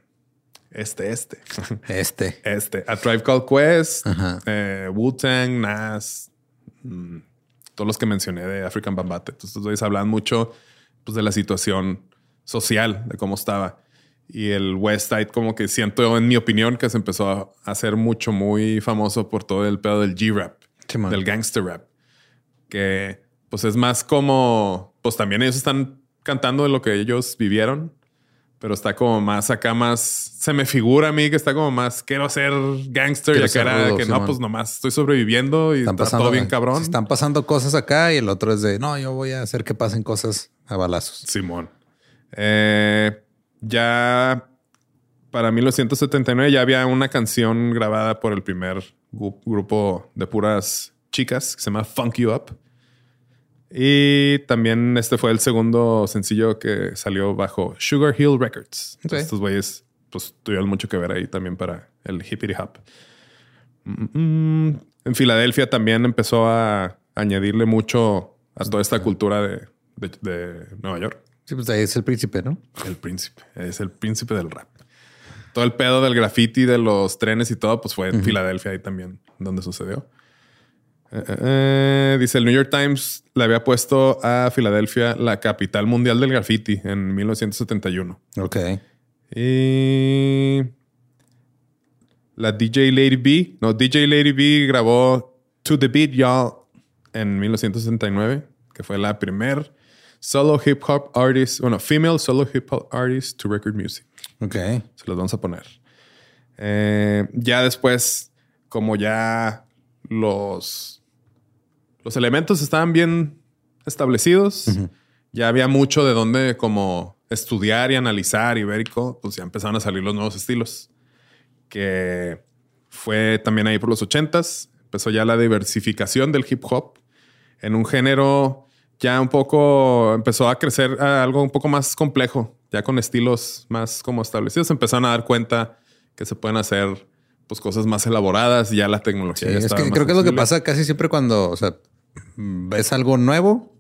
A: este, este,
B: Este.
A: este, A Tribe Called Quest, eh, Wu-Tang, Nas, mm, todos los que mencioné de African Bambate. Entonces, güeyes hablan mucho pues, de la situación social, de cómo estaba. Y el West Side, como que siento, en mi opinión, que se empezó a hacer mucho, muy famoso por todo el pedo del G-Rap, del gangster rap. Que pues es más como, pues también ellos están cantando de lo que ellos vivieron, pero está como más acá, más, se me figura a mí que está como más, quiero ser gangster
B: Quiero
A: y acá era
B: rudo,
A: que no, pues nomás estoy sobreviviendo y
B: Están
A: está
B: pasando,
A: todo bien cabrón.
B: Están pasando cosas acá y el otro es de no, yo voy a hacer que pasen cosas a balazos.
A: Simón. Eh, ya para 1979 ya había una canción grabada por el primer grupo de puras chicas que se llama Funk You Up. Y también este fue el segundo sencillo que salió bajo Sugar Hill Records. Entonces, Estos güeyes pues tuvieron mucho que ver ahí también para el hippity hop. Mm, mm. En Filadelfia también empezó a añadirle mucho a toda esta cultura de, de- de Nueva York.
B: Sí, pues ahí es el príncipe, ¿no?
A: El príncipe. Es el príncipe del rap. Todo el pedo del graffiti, de los trenes y todo, pues fue en Filadelfia ahí también donde sucedió. Eh, eh, eh, dice el New York Times le había puesto a Filadelfia la capital mundial del graffiti en 1971.
B: Ok.
A: Y la DJ Lady B, no, DJ Lady B grabó To the Beat Y'all en 1969, que fue la primer solo hip hop artist, bueno, female solo hip hop artist to record music.
B: Ok.
A: Se los vamos a poner. Eh, ya después, como ya los, los elementos estaban bien establecidos, ya había mucho de dónde como estudiar y analizar y ver y co- pues ya empezaron a salir los nuevos estilos. Que fue también ahí por los ochentas. Empezó ya la diversificación del hip hop en un género ya un poco empezó a crecer a algo un poco más complejo, ya con estilos más como establecidos. Empezaron a dar cuenta que se pueden hacer pues cosas más elaboradas. Ya la tecnología
B: Sí,
A: ya
B: es que creo que es lo que pasa casi siempre cuando, o sea, ves algo nuevo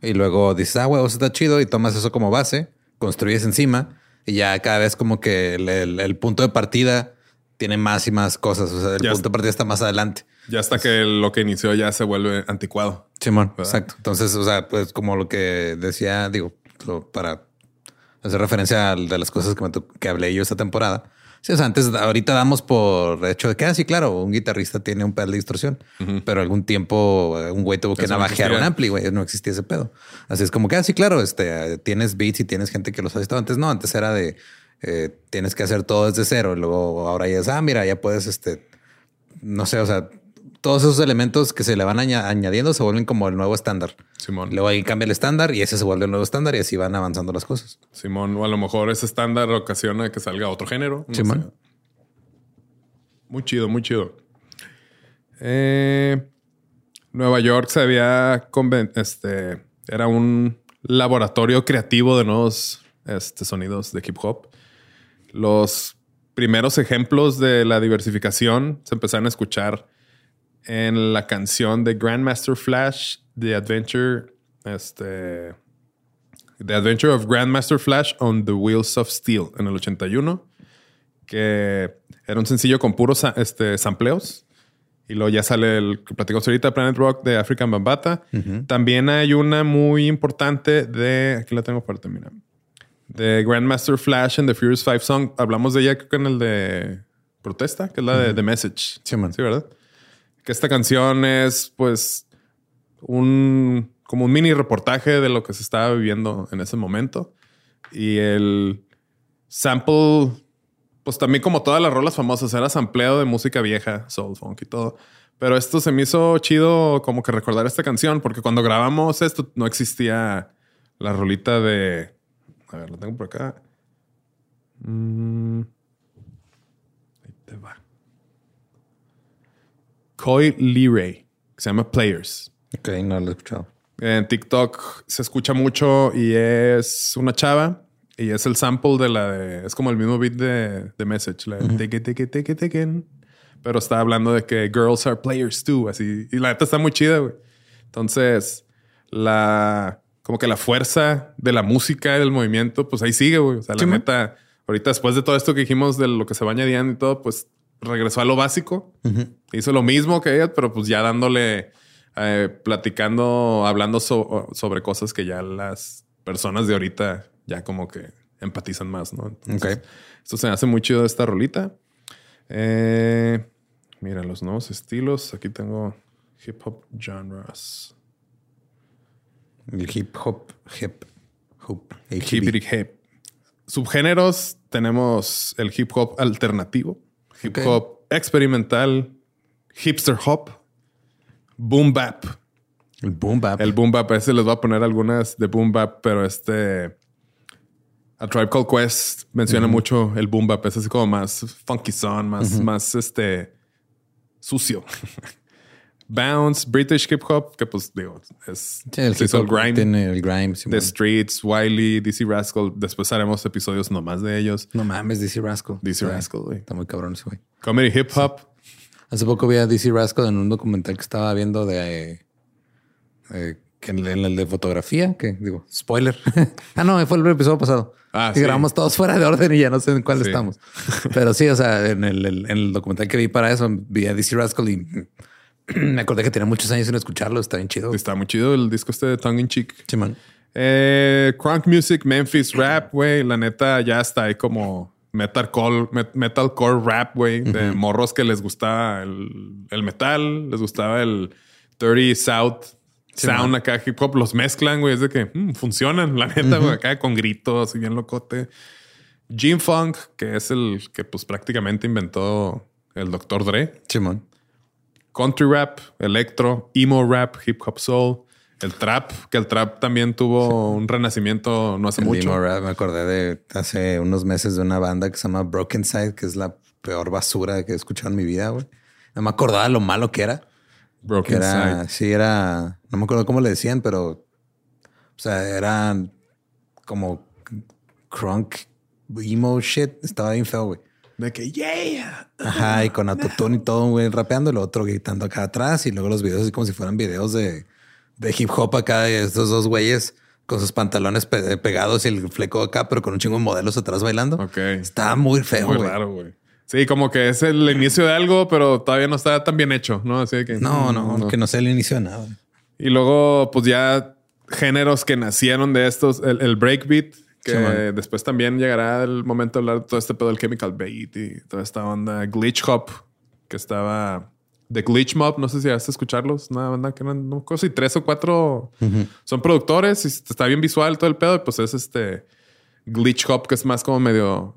B: y luego dices, ah, huevos, está chido y tomas eso como base, construyes encima y ya cada vez como que el, el- el punto de partida tiene más y más cosas. O sea, el
A: Ya
B: punto de partida está más adelante.
A: Ya hasta que lo que inició ya se vuelve anticuado.
B: Simón,
A: ¿Verdad?
B: exacto. Entonces, o sea, pues como lo que decía, digo, para hacer referencia a de las cosas que, me que hablé yo esta temporada. Sí, o sea, antes, ahorita damos por hecho de que, ah, sí, claro, un guitarrista tiene un pedal de distorsión, pero algún tiempo un güey tuvo que
A: Eso no
B: navajear un ampli, güey, no existía ese pedo. Así es como que, ah, sí, claro, este, tienes beats y tienes gente que los hace todo. Antes no, antes era de, eh, tienes que hacer todo desde cero. Luego ahora ya es, ah, mira, ya puedes, este, no sé, o sea, todos esos elementos que se le van aña- añadiendo se vuelven como el nuevo estándar.
A: Simón.
B: Luego ahí cambia el estándar y ese se vuelve el nuevo estándar y así van avanzando las cosas.
A: Simón, o a lo mejor ese estándar ocasiona que salga otro género. no
B: Simón.
A: sé. Muy chido, muy chido. Eh, Nueva York se había este era un laboratorio creativo de nuevos este, sonidos de hip hop. Los primeros ejemplos de la diversificación se empezaron a escuchar en la canción de Grandmaster Flash, The Adventure, este, The Adventure of Grandmaster Flash on the Wheels of Steel en el 81, que era un sencillo con puros este, sampleos. Y luego ya sale el que platicamos ahorita, Planet Rock de African Bambata. También hay una muy importante de. Aquí la tengo parte, mira. De Grandmaster Flash and the Furious Five Song. Hablamos de ella creo que en el de Protesta, que es la de The Message.
B: Sí, man.
A: Sí, ¿verdad? Que esta canción es, pues, un. como un mini reportaje de lo que se estaba viviendo en ese momento. Y el sample pues también como todas las rolas famosas, era sampleado de música vieja, soul, funk y todo. Pero esto se me hizo chido como que recordar esta canción, porque cuando grabamos esto no existía la rolita de... A ver, lo tengo por acá. Mm. Ahí te va. Coy Leray, que se llama Players.
B: Ok, no lo he escuchado.
A: En TikTok se escucha mucho y es una chava y es el sample de la de. Es como el mismo beat de, de Message, la de take it, take it, take it, take it. Pero está hablando de que girls are players too, así. Y la neta está muy chida, güey. Entonces, la. Como que la fuerza de la música del movimiento, pues ahí sigue, güey. O sea, la neta, ahorita después de todo esto que dijimos de lo que se va añadiendo y todo, pues regresó a lo básico. Hizo lo mismo que ella, pero pues ya dándole, eh, platicando, hablando so- sobre cosas que ya las personas de ahorita ya como que empatizan más, ¿no? Entonces. Esto se me hace muy chido esta rolita. Eh, mira, los nuevos estilos. Aquí tengo hip hop genres.
B: El hip hop, hip hop.
A: Hippity hip. Subgéneros tenemos el hip hop alternativo, hip hop experimental, hipster hop, boom bap.
B: El boom bap.
A: El boom bap, ese les voy a poner algunas de boom bap, pero este A Tribe Called Quest menciona mucho el boom bap, es así como más funky son, más, más este sucio. <laughs> Bounce, British hip hop, que pues digo, es
B: Sí, el hip hop
A: grime.
B: tiene el grime. sí,
A: The
B: man.
A: Streets, Wiley, DC Rascal. Después haremos episodios nomás de ellos.
B: No mames, DC Rascal.
A: DC Rascal, güey.
B: Está muy cabrón ese güey.
A: Comedy Hip Hop.
B: Hace poco vi a DC Rascal en un documental que estaba viendo de eh, que en el de fotografía, que digo, spoiler. <laughs> ah, no, fue el episodio pasado.
A: Ah,
B: y
A: sí.
B: grabamos todos fuera de orden y ya no sé en cuál
A: Sí.
B: estamos. <laughs> Pero sí, o sea, en el, el- en el documental que vi para eso, vi a DC Rascal y <clears throat> me acordé que tenía muchos años sin escucharlo. Está bien chido.
A: Está muy chido el disco este de Tongue in Cheek.
B: Sí, man.
A: Eh, Crunk Music, Memphis Rap, güey. La neta ya está ahí como metalcore, met- metalcore rap, güey. De morros que les gustaba el, el metal, les gustaba el 30 South Sound acá, hip hop. Los mezclan, güey. Es de que mm, funcionan, la neta, güey. Acá con gritos y bien locote. Jim Funk, que es el que pues prácticamente inventó el Dr. Dre.
B: Simón.
A: Country rap, electro, emo rap, hip hop soul, el trap, que el trap también tuvo un renacimiento no hace
B: El
A: mucho.
B: emo rap, me acordé de hace unos meses de una banda que se llama Broken Side, que es la peor basura que he escuchado en mi vida, güey. No me acordaba lo malo que era. Que
A: Broken
B: era,
A: Side.
B: sí, era, no me acuerdo cómo le decían, pero, o sea, eran como crunk, emo shit. Estaba bien feo, güey.
A: De que, yeah.
B: Ajá, y con autotune y todo, güey, rapeando, y lo otro gritando acá atrás, y luego los videos así como si fueran videos de, de hip hop acá, de estos dos güeyes con sus pantalones pe- pegados y el fleco acá, pero con un chingo de modelos atrás bailando.
A: Ok.
B: Estaba muy feo,
A: Muy
B: güey.
A: raro, güey. Sí, como que es el inicio de algo, pero todavía no está tan bien hecho, ¿no? Así de que.
B: No,
A: mm,
B: no, que no sea el inicio de nada.
A: Y luego, pues ya géneros que nacieron de estos, el, el breakbeat, que
B: Sí,
A: después también llegará el momento de hablar de todo este pedo del chemical beat y toda esta onda. Glitch hop, que estaba de Glitch Mob, no sé si vas a escucharlos, una banda que eran, no acuerdo si tres o cuatro son productores y está bien visual todo el pedo, y pues es este Glitch hop, que es más como medio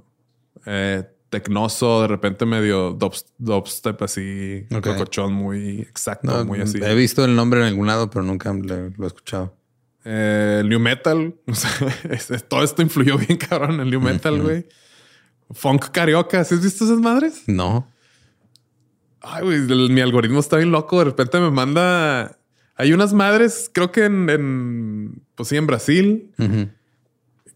A: eh, tecnoso, de repente medio dubst- dubstep así,
B: Ok.
A: locochón, muy exacto,
B: No,
A: muy así.
B: He visto el nombre en algún lado, pero nunca lo he escuchado.
A: Eh, el new metal. <laughs> O sea, es- es- todo esto influyó bien cabrón el new metal, güey. Funk carioca. ¿Sí has visto esas madres?
B: No.
A: Ay, güey, el- mi algoritmo está bien loco. De repente me manda. Hay unas madres, creo que en, en pues sí, en Brasil.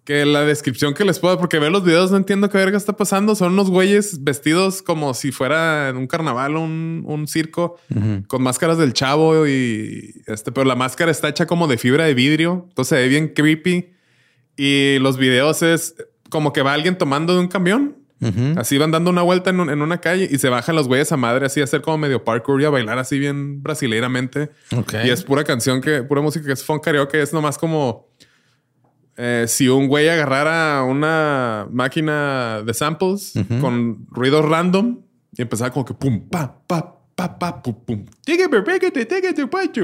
A: Que la descripción que les puedo, porque veo los videos, no entiendo qué verga está pasando. Son unos güeyes vestidos como si fuera en un carnaval o un, un circo, con máscaras del chavo y este, pero la máscara está hecha como de fibra de vidrio. Entonces se ve bien creepy. Y los videos es como que va alguien tomando de un camión. Así van dando una vuelta en, un- en una calle y se bajan los güeyes a madre así a hacer como medio parkour y a bailar así bien brasileiramente.
B: Ok.
A: Y es pura canción que, pura música que es funk karaoke. Es nomás como eh, si un güey agarrara una máquina de samples con ruido random y empezaba como que pum, pa, pa, pa, pa, pum, pum.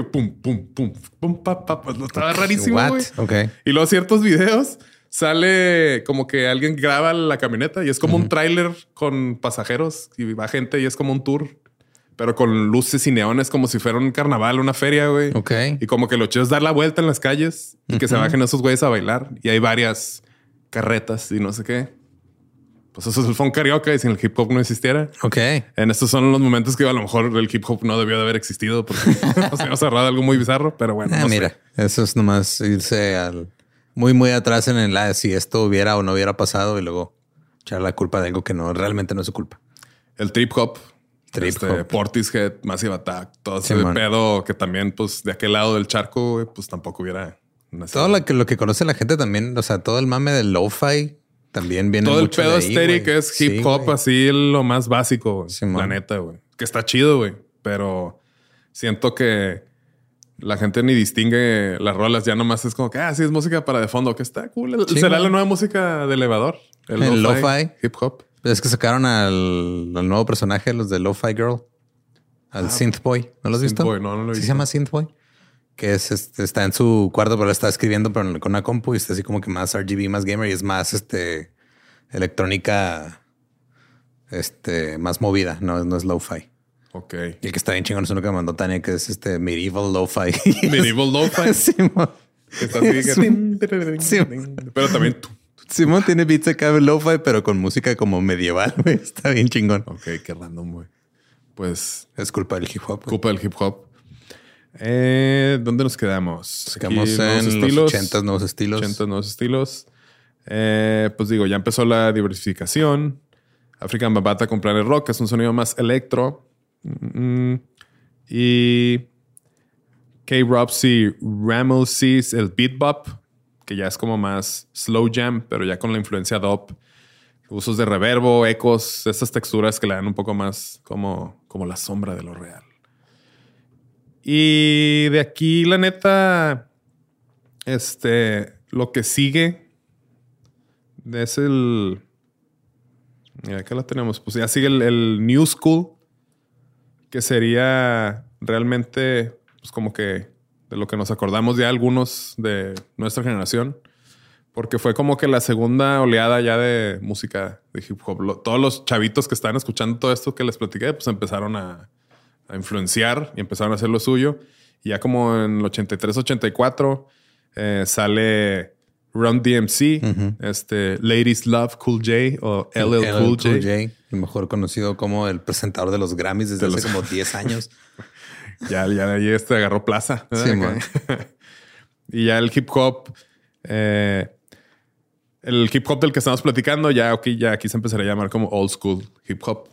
A: Pum, pum, pum, pum, pa, pa. Pues estaba rarísimo, güey.
B: Ok.
A: Y luego ciertos videos sale como que alguien graba la camioneta y es como un tráiler con pasajeros y va gente y es como un tour, pero con luces y neones como si fuera un carnaval, una feria, güey.
B: Ok.
A: Y como que lo chido es dar la vuelta en las calles y que se bajen esos güeyes a bailar. Y hay varias carretas y no sé qué. Pues eso es el funk karaoke y si el hip hop no existiera.
B: Ok.
A: En estos son los momentos que a lo mejor el hip hop no debió de haber existido porque <laughs> <laughs> nos hemos cerrado algo muy bizarro, pero bueno.
B: Ah,
A: no sé.
B: mira, eso es nomás irse al muy, muy atrás en el ah, si esto hubiera o no hubiera pasado y luego echar la culpa de algo que no realmente no es su culpa.
A: El trip hop.
B: Trip
A: este,
B: hop.
A: Portishead, Massive Attack, todo ese pedo que también, pues, de aquel lado del charco, pues tampoco hubiera.
B: Todo lo que, lo que conoce la gente también, o sea, todo el mame del lo-fi también viene
A: Todo el pedo estético
B: güey.
A: es hip hop, así lo más básico, la neta, güey. Que está chido, güey. Pero siento que la gente ni distingue las rolas, ya nomás es como que, ah, sí, es música para de fondo, que está cool. ¿Será la nueva música de elevador?
B: El lo-fi.
A: Hip hop.
B: Pues es que sacaron al, al nuevo personaje, los de Lo-Fi Girl, al Synth Boy. ¿No lo has
A: Ah,
B: visto?
A: Boy, no, no lo he
B: Sí
A: visto.
B: se llama Synth Boy. Que es este, está en su cuarto, pero está escribiendo pero con una compu y está así como que más RGB, más gamer y es más este electrónica, este más movida, no, no es lo-fi.
A: Ok.
B: Y el que está bien chingón es uno que me mandó Tania, que es este medieval lo-fi. <laughs>
A: Medieval lo-fi. <laughs> Que-
B: Sí.
A: Pero también tú.
B: Simón tiene beats acá de lo-fi, pero con música como medieval, <laughs> güey. Está bien chingón.
A: Ok, qué random, güey. Pues
B: Es culpa del hip hop. güey.
A: culpa del hip hop. Eh, ¿Dónde nos quedamos? Aquí, nuevos
B: en los 80 nuevos estilos.
A: 80 nuevos estilos. Eh, pues digo, ya empezó la diversificación. African Bambata con Planet Rock, que es un sonido más electro. Mm, y K-Robsy Ramelsees, el beat bop, que ya es como más slow jam, pero ya con la influencia dop. Usos de reverbo, ecos, estas texturas que le dan un poco más como, como la sombra de lo real. Y de aquí, la neta, este, lo que sigue es el. Mira, acá la tenemos. Pues ya sigue el, el New School, que sería realmente, pues como que de lo que nos acordamos ya algunos de nuestra generación, porque fue como que la segunda oleada ya de música de hip hop. Lo- todos los chavitos que estaban escuchando todo esto que les platiqué, pues empezaron a, a influenciar y empezaron a hacer lo suyo. Y ya como en el 83, 84 eh, sale Run DMC, este Ladies Love Cool J o LL,
B: LL
A: Cool, J.
B: el mejor conocido como el presentador de los Grammys desde
A: De
B: hace
A: los-
B: como 10 años. <laughs>
A: Ya, ya ahí este agarró plaza.
B: Sí, <laughs>
A: y ya el hip hop, eh, el hip hop del que estamos platicando, ya, ok, ya aquí se empezaría a llamar como old school hip hop.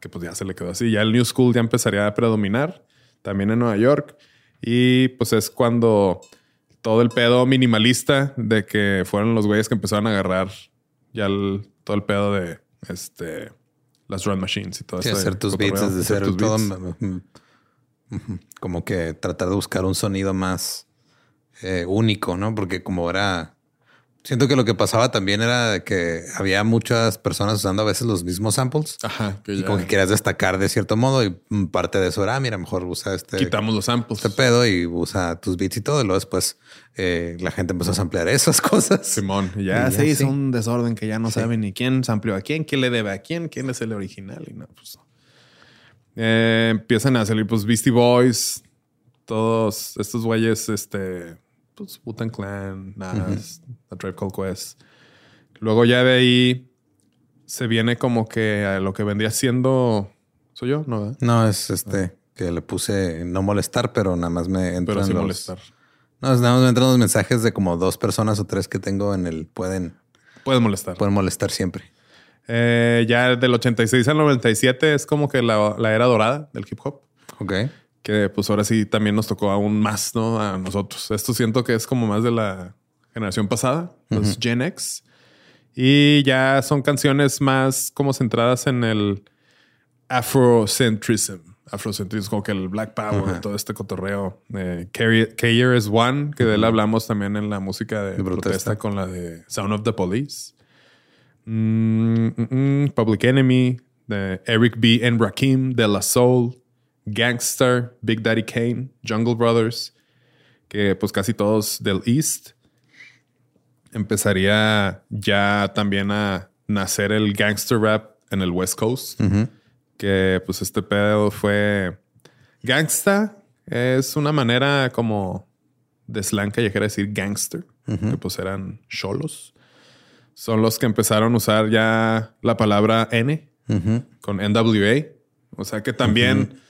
A: Que pues ya se le quedó así. Ya el new school ya empezaría a predominar también en Nueva York. Y pues es cuando todo el pedo minimalista de que fueron los güeyes que empezaron a agarrar ya el- todo el pedo de este las drum machines y todo eso.
B: hacer tus beats desde cero todo. Como que tratar de buscar un sonido más eh, único, ¿no? Porque como era... Siento que lo que pasaba también era que había muchas personas usando a veces los mismos samples.
A: Ajá, que
B: Y como que querías destacar de cierto modo y parte de eso era, ah, mira, mejor usa este,
A: quitamos los samples.
B: este pedo y usa tus beats y todo. Y luego después eh, la gente empezó a samplear esas <laughs> cosas.
A: Simón, ya,
B: ya
A: se hizo
B: sí.
A: un desorden que ya no
B: Sí.
A: saben ni quién amplió a quién, quién le debe a quién, quién es el original y no, pues. Eh, empiezan a salir pues Beastie Boys, todos estos güeyes, este, pues Wu-Tang Clan, Nas, A Tribe Called Quest. Luego ya de ahí se viene como que a lo que vendría siendo, ¿Soy yo? No, ¿verdad?
B: No, es este que le puse no molestar, pero nada más me entran
A: Pero
B: los-
A: molestar.
B: No, nada más me entran los mensajes de como dos personas o tres que tengo en el pueden,
A: Puedes molestar.
B: pueden molestar siempre.
A: Eh, ya del 86 al 97 es como que la, la era dorada del hip hop.
B: Ok.
A: Que pues ahora sí también nos tocó aún más, ¿no? A nosotros. Esto siento que es como más de la generación pasada, los Gen X. Y ya son canciones más como centradas en el afrocentrism. Afrocentrism, como que el Black Power, todo este cotorreo. Eh, K-Year is One, que de él hablamos también en la música de,
B: De protesta.
A: protesta con la de Sound of the Police. Mm, mm, mm, Public Enemy, de Eric B. and Rakim, De La Soul, Gangster, Big Daddy Kane, Jungle Brothers, que pues casi todos del East. Empezaría ya también a nacer el gangster rap en el West Coast, que pues este pedo fue gangsta. Es una manera como de slang callejera decir gangster, que pues eran cholos. Son los que empezaron a usar ya la palabra N con NWA. O sea que también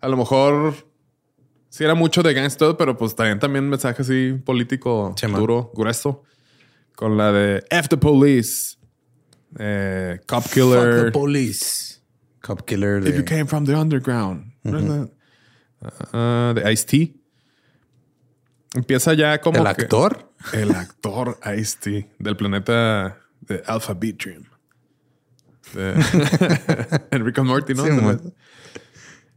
A: a lo mejor sí era mucho de gangster, pero pues también también mensaje así político duro, grueso. Con la de F the Police, eh, Cop
B: Fuck
A: Killer,
B: the police. Cop killer
A: If You Came from the Underground. ¿No es la- Ah, de Ice-T. Empieza ya como
B: el
A: que-
B: actor.
A: El actor Ice-T del planeta de Alpha Beat Dream. De <laughs> Enrique Morty, ¿no?
B: Sí,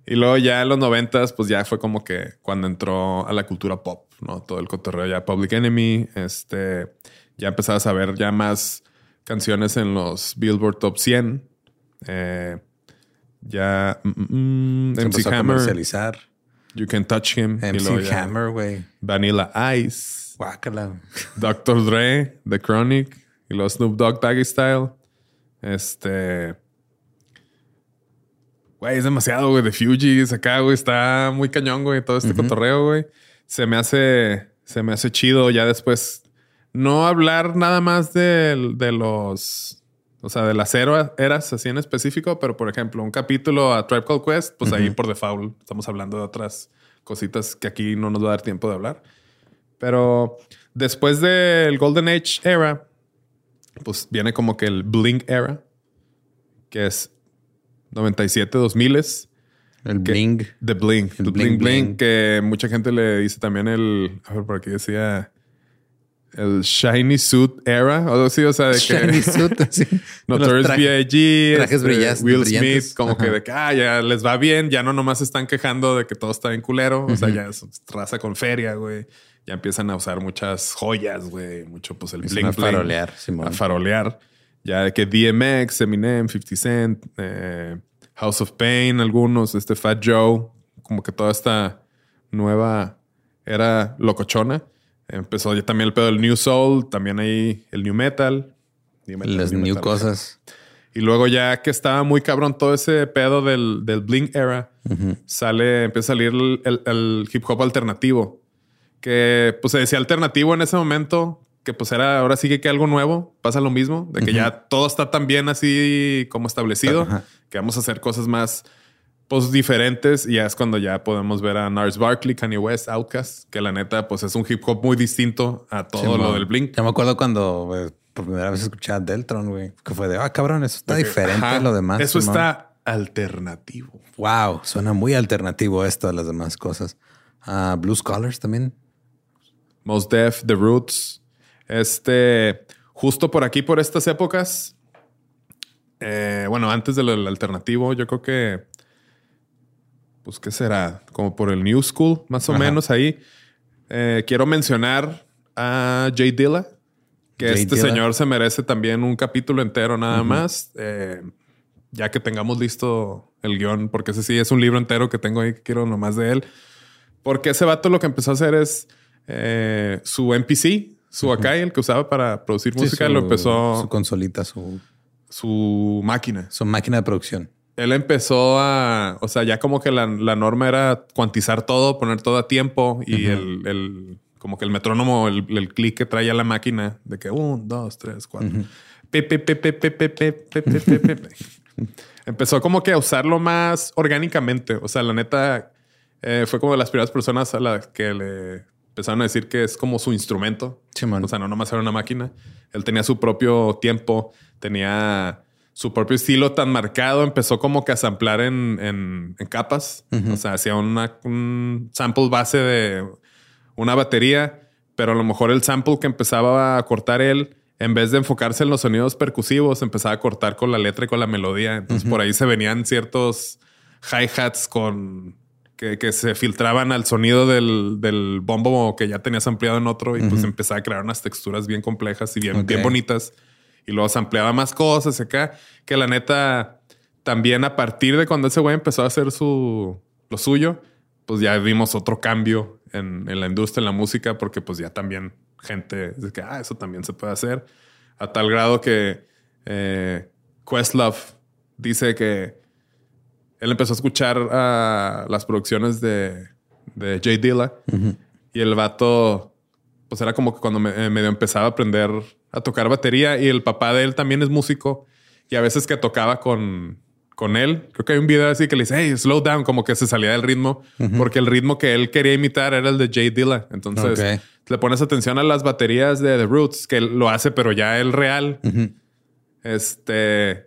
A: y luego ya en los noventas, pues ya fue como que cuando entró a la cultura pop, ¿no? Todo el cotorreo ya Public Enemy, este, ya empezabas a ver ya más canciones en los Billboard Top 100. Eh, ya mm, mm, MC
B: empezó a
A: Hammer,
B: comercializar.
A: You Can Touch Him.
B: MC Hammer, güey.
A: Vanilla Ice.
B: Guácala.
A: Dr. Dre, The Chronic y los Snoop Dogg Doggy Style. Este. Güey, es demasiado, güey. De Fugees acá, güey. Está muy cañón, güey. Todo este cotorreo, güey. Se me hace. Se me hace chido ya después. No hablar nada más de, de los. O sea, de las eras así en específico, pero por ejemplo, un capítulo a Tribe Called Quest, pues ahí por default estamos hablando de otras cositas que aquí no nos va a dar tiempo de hablar. Pero después del Golden Age era, pues viene como que el Blink era, que es 97, 2000 es
B: El bling.
A: The Blink.
B: El
A: El
B: bling bling.
A: que mucha gente le dice también el, a ver, por aquí decía el Shiny Suit Era, o algo así, o sea, de que
B: Shiny suit, así.
A: Notorious B.I.G.,
B: trajes
A: este,
B: brillas-
A: Will
B: brillantes.
A: Smith, como que de que ah, ya les va bien, ya no nomás se están quejando de que todo está bien culero, o sea, ya es raza con feria, güey. Ya empiezan a usar muchas joyas, güey, mucho pues el bling
B: a
A: bling.
B: farolear, Simón.
A: A farolear. Ya de que DMX, Eminem, 50 Cent, eh, House of Pain, algunos, este Fat Joe, como que toda esta nueva era locochona. Empezó ya también el pedo del New Soul, también ahí el New Metal. New metal,
B: Las new
A: metal.
B: cosas.
A: Y luego ya que estaba muy cabrón todo ese pedo del, del Blink Era, sale, empieza a salir el, el- el hip hop alternativo. Que pues se decía alternativo en ese momento, que pues era ahora sí que algo nuevo, pasa lo mismo, de que ya todo está tan bien así como establecido, que vamos a hacer cosas más pues diferentes y ya es cuando ya podemos ver a Nars Barkley, Kanye West, Outkast, que la neta pues es un hip hop muy distinto a todo lo del Blink.
B: Ya me acuerdo cuando eh, por primera vez escuché a Deltron, güey. Que fue de, ah, cabrón, eso está diferente
A: ajá,
B: a lo demás.
A: Eso está alternativo.
B: Wow, suena muy alternativo esto a las demás cosas. Ah, Blue Scholars también.
A: Most Def, The Roots. Este, justo por aquí, por estas épocas. eh, bueno, antes del alternativo, yo creo que. Pues, ¿qué será? Como por el New School, más o
B: Ajá.
A: menos ahí. Eh, quiero mencionar a Jay Dilla, que
B: Jay
A: este
B: Dilla.
A: señor se merece también un capítulo entero nada más. eh, ya que tengamos listo el guion, porque ese sí es un libro entero que tengo ahí que quiero nomás de él. Porque ese vato lo que empezó a hacer es eh, su MPC, su Akai, uh -huh. el que usaba para producir
B: sí,
A: música,
B: su,
A: lo empezó.
B: Su consolita, su.
A: Su máquina.
B: Su máquina de producción.
A: Él empezó a. O sea, ya como que la, la norma era cuantizar todo, poner todo a tiempo y uh -huh. el, el. como que el metrónomo, el, el clic que traía la máquina de que un, dos, tres, cuatro. Uh -huh. Empezó como que a usarlo más orgánicamente. O sea, la neta, eh, fue como de las primeras personas a las que le empezaron a decir que es como su instrumento. o sea, no nomás era una máquina. Él tenía su propio tiempo, tenía su propio estilo tan marcado. Empezó como que a samplar en, capas. O sea, hacía una, un sample base de una batería, pero a lo mejor el sample que empezaba a cortar él, en vez de enfocarse en los sonidos percusivos, empezaba a cortar con la letra y con la melodía. Entonces por ahí se venían ciertos hi-hats con que, se filtraban al sonido del, del, bombo que ya tenías ampliado en otro y pues empezaba a crear unas texturas bien complejas y bien, bien bonitas. Y luego se ampliaba más cosas acá, que la neta también a partir de cuando ese güey empezó a hacer su, lo suyo, pues ya vimos otro cambio en, en, la industria, en la música, porque pues ya también gente dice que, ah, eso también se puede hacer. A tal grado que eh, Questlove dice que él empezó a escuchar a las producciones de, de Jay Dilla. Y el vato, pues era como que cuando me, eh, medio empezaba a aprender a tocar batería. Y el papá de él también es músico. Y a veces que tocaba con, con él, creo que hay un video así que le dice, hey, slow down, como que se salía del ritmo, porque el ritmo que él quería imitar era el de Jay Dilla. Entonces le pones atención a las baterías de The Roots, que él lo hace, pero ya el real. Este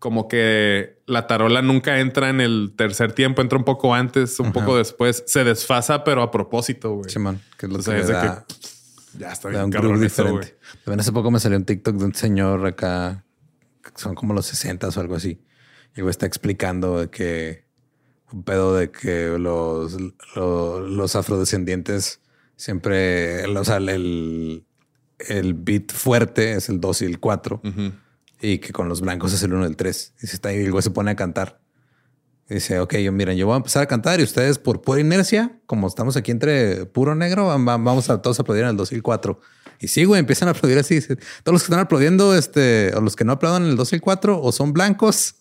A: como que la tarola nunca entra en el tercer tiempo, entra un poco antes, un poco después, se desfasa, pero a propósito, güey.
B: Sí, man, que es lo que, da,
A: ya está bien cabrón diferente.
B: También hace poco me salió un TikTok de un señor acá, son como los 60 o algo así. Y güey está explicando que un pedo de que los, los, afrodescendientes siempre, o sea, el, el beat fuerte es el 2 y el 4 y que con los blancos es el 1 del 3. Y se está ahí, el güey se pone a cantar. Y dice, ok, yo miren, yo voy a empezar a cantar y ustedes por pura inercia, como estamos aquí entre puro negro, vamos a todos a aplaudir en el 2 y el 4. Y sí, güey, empiezan a aplaudir así. Todos los que están aplaudiendo, este, o los que no aplaudan en el 2 y el 4, o son blancos,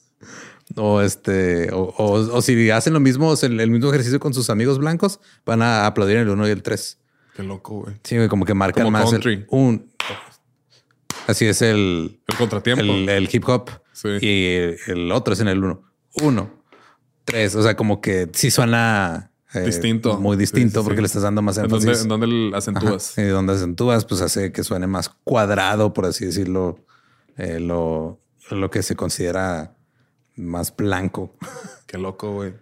B: o este, o, o, si hacen lo mismo, el, el, mismo ejercicio con sus amigos blancos, van a aplaudir en el 1 y el 3.
A: Qué loco, güey.
B: Sí, güey, como que marcan más el, un, Así es el...
A: El contratiempo.
B: El, hip hop. Y el otro es en el uno. Uno. Tres. O sea, como que sí suena...
A: Eh, distinto.
B: Muy distinto porque le estás dando más
A: énfasis. ¿En dónde, en acentúas?
B: Y donde acentúas, pues hace que suene más cuadrado, por así decirlo, eh, lo, lo que se considera más blanco. <laughs>
A: Qué loco, güey.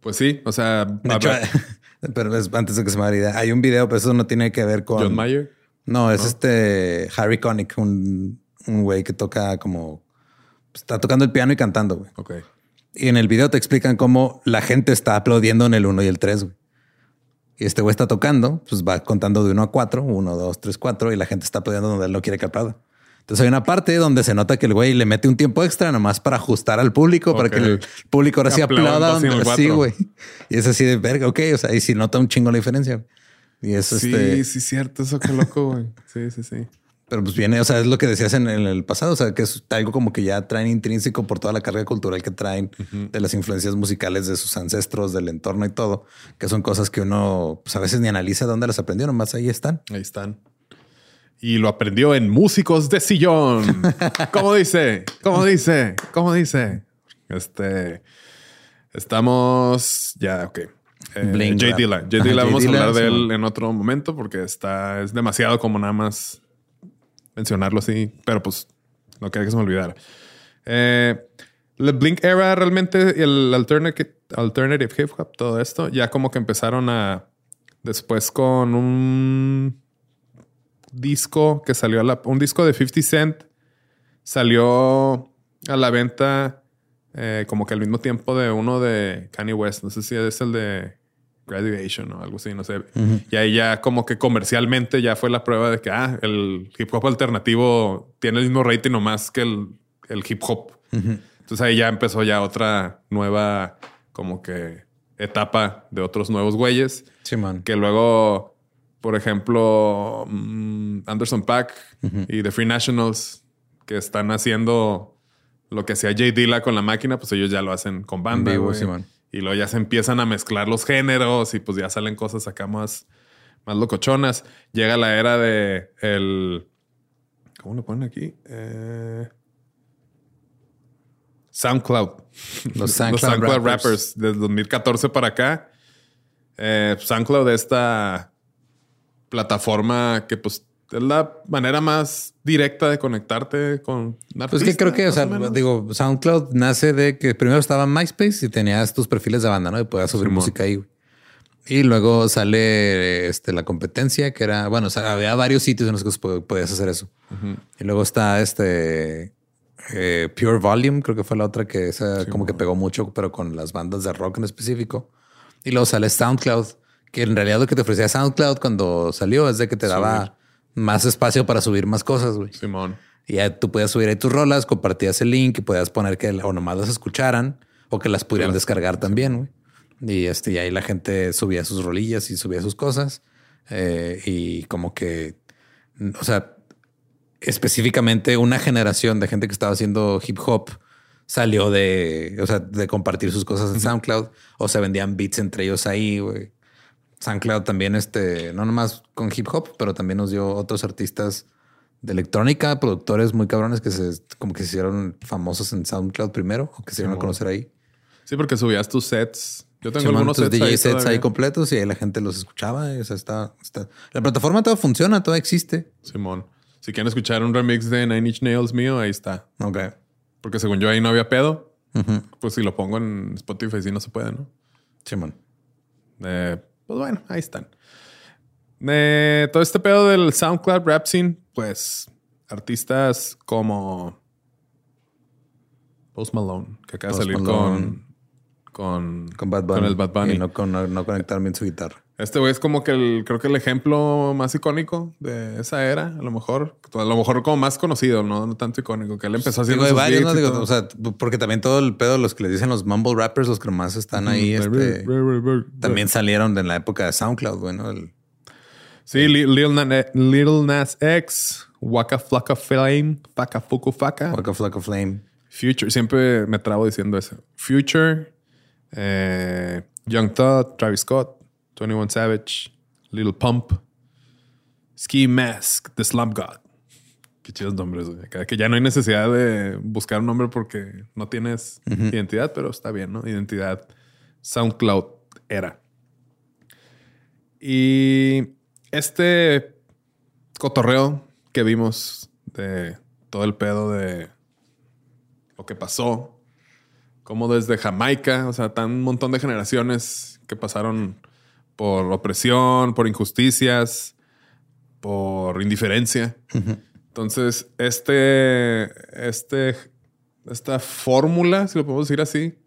A: Pues sí, o sea... <laughs>
B: pero antes de que se me olvide, hay un video, pero eso no tiene que ver con...
A: John Mayer.
B: No, es este Harry Connick, un, güey que toca como está tocando el piano y cantando. Güey.
A: Ok.
B: Y en el video te explican cómo la gente está aplaudiendo en el 1 y el 3. Güey. Y este güey está tocando, pues va contando de 1 a 4, 1, 2, 3, 4, y la gente está aplaudiendo donde él no quiere que aplauda. Entonces hay una parte donde se nota que el güey le mete un tiempo extra nomás para ajustar al público, para que el público ahora sí aplauda donde sí, güey. Y es así de verga, ok. O sea, y si nota un chingo la diferencia. Y eso
A: sí,
B: este...
A: sí, cierto. Eso qué loco, güey. <laughs> Sí, sí, sí.
B: Pero pues viene, o sea, es lo que decías en, el pasado, o sea, que es algo como que ya traen intrínseco por toda la carga cultural que traen de las influencias musicales de sus ancestros, del entorno y todo, que son cosas que uno pues, a veces ni analiza dónde las aprendieron, más ahí están.
A: Ahí están. Y lo aprendió en Músicos de Sillón. <laughs> ¿Cómo dice? ¿Cómo dice? ¿Cómo dice? Este, estamos ya, ok. Eh, J. Dilla. J. Dilla, vamos a hablar de él en otro momento porque está, es demasiado como nada más mencionarlo así, pero pues no quería que se me olvidara. Eh, el Blink Era realmente, el alternative, alternative hip hop, todo esto, ya como que empezaron a después con un disco que salió a la, un disco de 50 Cent salió a la venta eh, como que al mismo tiempo de uno de Kanye West. No sé si es el de Graduation o algo así, no sé. Y ahí ya como que comercialmente ya fue la prueba de que, ah, el hip hop alternativo tiene el mismo rating o más que el, el hip hop. Entonces ahí ya empezó ya otra nueva como que etapa de otros nuevos güeyes.
B: Sí, man.
A: Que luego, por ejemplo, mm, Anderson Pack y The Free Nationals, que están haciendo lo que hacía Jay Dilla con la máquina, pues ellos ya lo hacen con banda, güey. Sí, man. Y luego ya se empiezan a mezclar los géneros y pues ya salen cosas acá más, más locochonas. Llega la era de el... ¿Cómo lo ponen aquí? Eh, SoundCloud.
B: Los <laughs> SoundCloud, rappers.
A: Desde 2014 para acá. Eh, SoundCloud, esta plataforma que pues es la manera más directa de conectarte con
B: Pues que creo que, o sea, digo, SoundCloud nace de que primero estaba MySpace y tenías tus perfiles de banda, ¿no? Y podías subir música ahí. Y luego sale este, la competencia, que era, bueno, o sea, había varios sitios en los que podías hacer eso. Y luego está este eh, Pure Volume, creo que fue la otra que esa como que pegó mucho, pero con las bandas de rock en específico. Y luego sale SoundCloud, que en realidad lo que te ofrecía SoundCloud cuando salió es de que te daba más espacio para subir más cosas, güey.
A: Simón.
B: Y ya tú podías subir ahí tus rolas, compartías el link y podías poner que o nomás las escucharan o que las pudieran descargar también, güey. Y este, y ahí la gente subía sus rolillas y subía sus cosas. Eh, y como que, o sea, específicamente una generación de gente que estaba haciendo hip hop salió de, o sea, de compartir sus cosas en SoundCloud o se vendían beats entre ellos ahí, güey. SoundCloud también, este, no nomás con hip hop, pero también nos dio otros artistas de electrónica, productores muy cabrones que se, como que se hicieron famosos en SoundCloud primero o que se dieron a conocer ahí.
A: Sí, porque subías tus sets yo tengo algunos
B: sets, DJ sets ahí completos y ahí la gente los escuchaba. o sea, está, La plataforma todo funciona, todo existe.
A: Simón. Si quieren escuchar un remix de Nine Inch Nails mío, ahí está.
B: Ok.
A: Porque según yo ahí no había pedo. Pues si lo pongo en Spotify, sí no se puede, ¿no?
B: Simón.
A: Eh, pues bueno, ahí están. Eh, todo este pedo del SoundCloud rap scene, pues artistas como Post Malone, que acaba de salir con con,
B: con, Bad Bunny,
A: con el Bad Bunny.
B: Y no, con, no conectar bien su guitarra.
A: Este güey es como que el, creo que el ejemplo más icónico de esa era, a lo mejor, a lo mejor como más conocido, no, no tanto icónico, que él empezó haciendo
B: Digo, varios, ¿no? Digo, o sea, porque también todo el pedo, los que les dicen los mumble rappers, los que más están ahí, este, también salieron en la época de SoundCloud, bueno. El,
A: sí, Little Nas, X, Waka Flocka Flame, Faka Fuku Faka.
B: Waka Flocka Flame.
A: Future, siempre me trabo diciendo eso. Future, eh, Young Thug, Travis Scott, 21 Savage, Little Pump, Ski Mask, The Slump God. Qué chidos nombres, güey. Que ya no hay necesidad de buscar un nombre porque no tienes identidad, pero está bien, ¿no? Identidad SoundCloud era. Y este cotorreo que vimos de todo el pedo de lo que pasó como desde Jamaica, o sea, tan un montón de generaciones que pasaron por opresión, por injusticias, por indiferencia. Entonces, este, este, esta fórmula, si lo podemos decir así,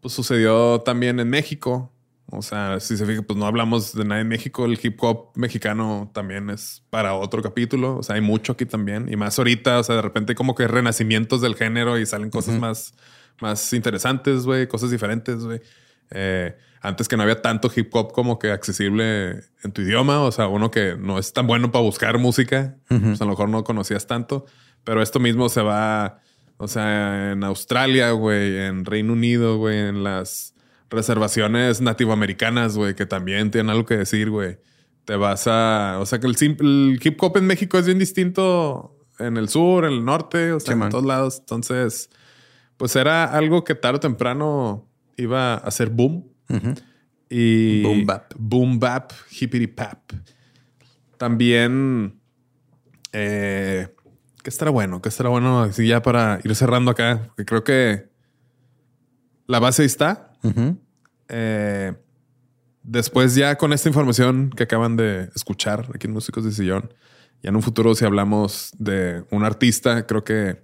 A: pues sucedió también en México. O sea, si se fija, pues no hablamos de nada en México. El hip hop mexicano también es para otro capítulo. O sea, hay mucho aquí también. Y más ahorita, o sea, de repente como que renacimientos del género y salen cosas más más interesantes, güey, cosas diferentes, güey. Eh, antes que no había tanto hip hop como que accesible en tu idioma, o sea, uno que no es tan bueno para buscar música, pues a lo mejor no conocías tanto, pero esto mismo se va, o sea, en Australia, güey, en Reino Unido, güey, en las reservaciones nativoamericanas, güey, que también tienen algo que decir, güey. Te vas a, o sea, que el, el hip hop en México es bien distinto en el sur, en el norte, o sea, en todos lados, entonces pues era algo que tarde o temprano iba a ser boom. Y
B: boom bap.
A: Boom bap, hippity pap. También, eh, ¿qué estará bueno? ¿Qué estará bueno? Así ya para ir cerrando acá, porque creo que la base está. Eh, después ya con esta información que acaban de escuchar aquí en Músicos de Sillón, ya en un futuro si hablamos de un artista, creo que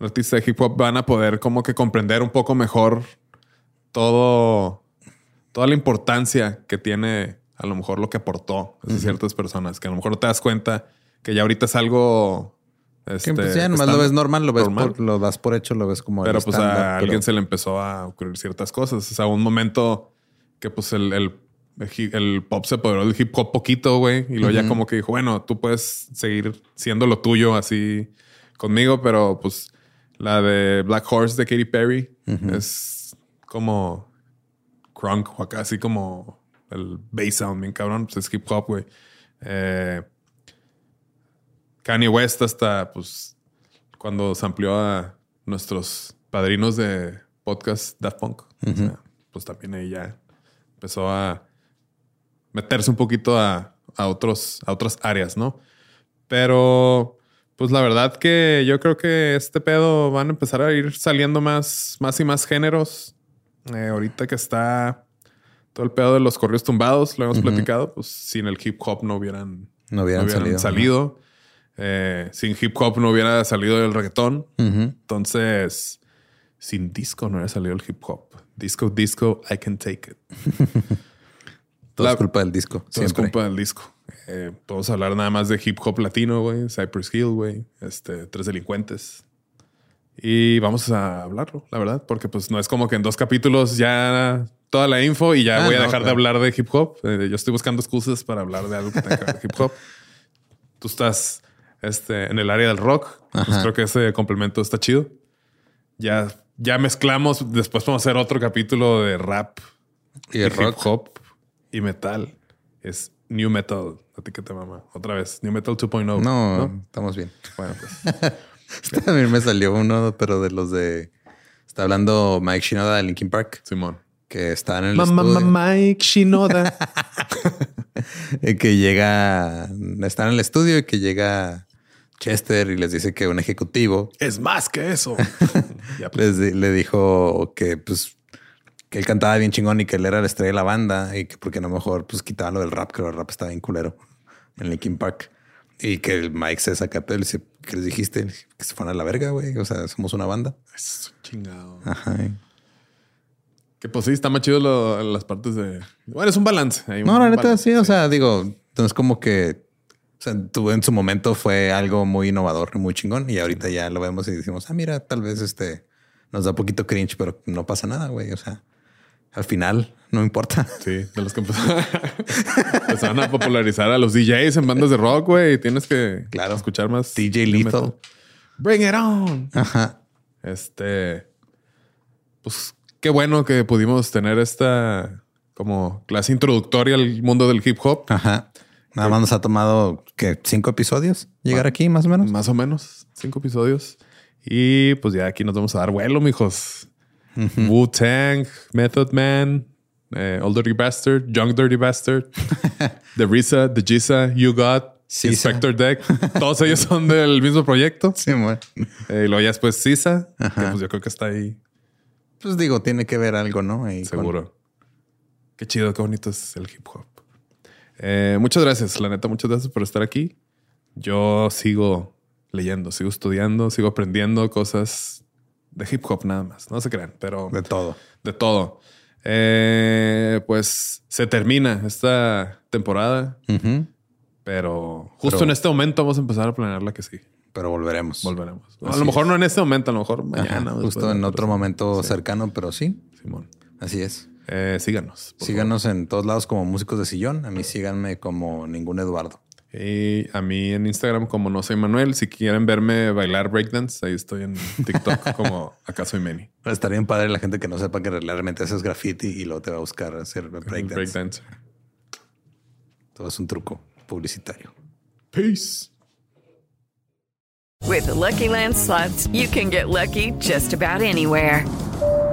A: artistas de hip hop van a poder como que comprender un poco mejor todo, toda la importancia que tiene a lo mejor lo que aportó a ciertas personas, que a lo mejor no te das cuenta que ya ahorita es algo...
B: Este, pues ya nomás lo ves normal, lo ves Por, lo das por hecho, lo ves como...
A: Pero pues a alguien se le empezó a ocurrir ciertas cosas. O sea, un momento que pues el, el, pop se apoderó del hip hop poquito, güey. Y luego ya como que dijo, bueno, tú puedes seguir siendo lo tuyo así conmigo, pero pues la de Black Horse de Katy Perry es como crunk o casi como el bass sound, bien cabrón. Pues es hip hop, güey. Eh, Kanye West hasta, pues, cuando se amplió a nuestros padrinos de podcast Daft Punk. O sea, pues también ahí ya empezó a meterse un poquito a, a, otros, a otras áreas, ¿no? Pero, pues la verdad que yo creo que este pedo van a empezar a ir saliendo más, más y más géneros. Eh, ahorita que está todo el pedo de los correos tumbados, lo hemos platicado, pues sin el hip hop no hubieran,
B: No hubieran salido,
A: salido. Eh, sin hip hop no hubiera salido el reggaetón. Entonces, sin disco no hubiera salido el hip hop. Disco, disco, I can take it. <laughs>
B: Todo
A: La-
B: es culpa del disco.
A: Todo es
B: siempre.
A: culpa del disco. Eh, podemos hablar nada más de hip hop latino, güey. Cypress Hill, güey. Este, Tres Delincuentes. Y vamos a hablarlo, la verdad, porque pues no es como que en dos capítulos ya toda la info y ya
B: Ah,
A: voy a
B: no,
A: dejar de
B: claro.
A: hablar de hip hop. Eh, yo estoy buscando excusas para hablar de algo que tenga que ver hip hop. <laughs> Tú estás este, en el área del rock. Pues creo que ese complemento está chido. Ya, ya mezclamos. Después vamos a hacer otro capítulo de rap
B: Y el
A: hip
B: rock.
A: hop y metal es new metal. A ti que te mama. Otra vez, new metal 2.0.
B: No, estamos bien.
A: Bueno, pues <laughs> <laughs>
B: También me salió uno, pero de los de. Está hablando Mike Shinoda de Linkin Park,
A: Simón.
B: que está en el
A: Mamá,
B: estudio.
A: Mike Shinoda. <laughs>
B: y que llega, está en el estudio y que llega Chester y les dice que un ejecutivo
A: es más que eso. <laughs> ya, pues,
B: les le dijo que pues que él cantaba bien chingón y que él era la estrella de la banda y que porque no mejor pues quitaba lo del rap, que el rap estaba bien culero en Linkin Park. Y que el Mike se saca pero le dice, ¿qué les dijiste? Que se fueran a la verga, güey. O sea, somos una banda.
A: es chingado.
B: Ajá.
A: Que pues sí, está más chido lo- las partes de. Bueno, es un balance. Hay un
B: No, la neta,
A: balance,
B: sí. O sea, digo, no es como que o sea, tú en su momento fue algo muy innovador, muy chingón. Y ahorita ya lo vemos y decimos, ah, mira, tal vez este nos da poquito cringe, pero no pasa nada, güey. O sea, al final no importa.
A: Sí, de los que empezaron, <laughs> a popularizar a los DJs en bandas de rock, güey. Tienes que
B: Claro.
A: escuchar más.
B: DJ Lethal.
A: Bring it on.
B: Ajá.
A: Este, pues qué bueno que pudimos tener esta como clase introductoria al mundo del hip hop.
B: Ajá. Nada más nos ha tomado que cinco episodios llegar aquí, más o menos.
A: Más o menos, cinco episodios. Y pues ya aquí nos vamos a dar vuelo, mijos. Wu-Tang, Method Man, eh, Old Dirty Bastard, Young Dirty Bastard, <laughs> The Risa, The Giza, You Got,
B: Sisa.
A: Inspector Deck. Todos ellos son del mismo proyecto.
B: Sí, güey.
A: Eh, y luego ya después Sisa, que pues yo creo que está ahí
B: Pues digo, tiene que ver algo, ¿no? Ahí con-
A: Seguro. Qué chido, qué bonito es el hip hop. Eh, muchas gracias, la neta, muchas gracias por estar aquí. Yo sigo leyendo, sigo estudiando, sigo aprendiendo cosas de hip hop nada más. No se crean, pero
B: de todo.
A: de todo. Eh, pues se termina esta temporada,
B: Ujú.
A: pero justo
B: Pero-
A: en este momento vamos a empezar a planear la que sí.
B: Pero volveremos.
A: Volveremos. a lo mejor
B: es.
A: no en este momento, a lo mejor mañana.
B: justo en otro momento
A: Sí,
B: cercano, pero sí,
A: Simón.
B: así es.
A: Eh, síganos.
B: Síganos en todos lados como músicos de sillón. A mí síganme como ningún Eduardo.
A: Y a mí en Instagram como no soy Manuel. Si quieren verme bailar breakdance, ahí estoy en TikTok <laughs> como acá soy Meni.
B: Estaría bien padre la gente que no sepa que realmente haces graffiti y luego te va a buscar hacer breakdance.
A: Breakdance.
B: Todo es un truco publicitario.
A: Peace.
C: With the Lucky Land slots, you can get lucky just about anywhere.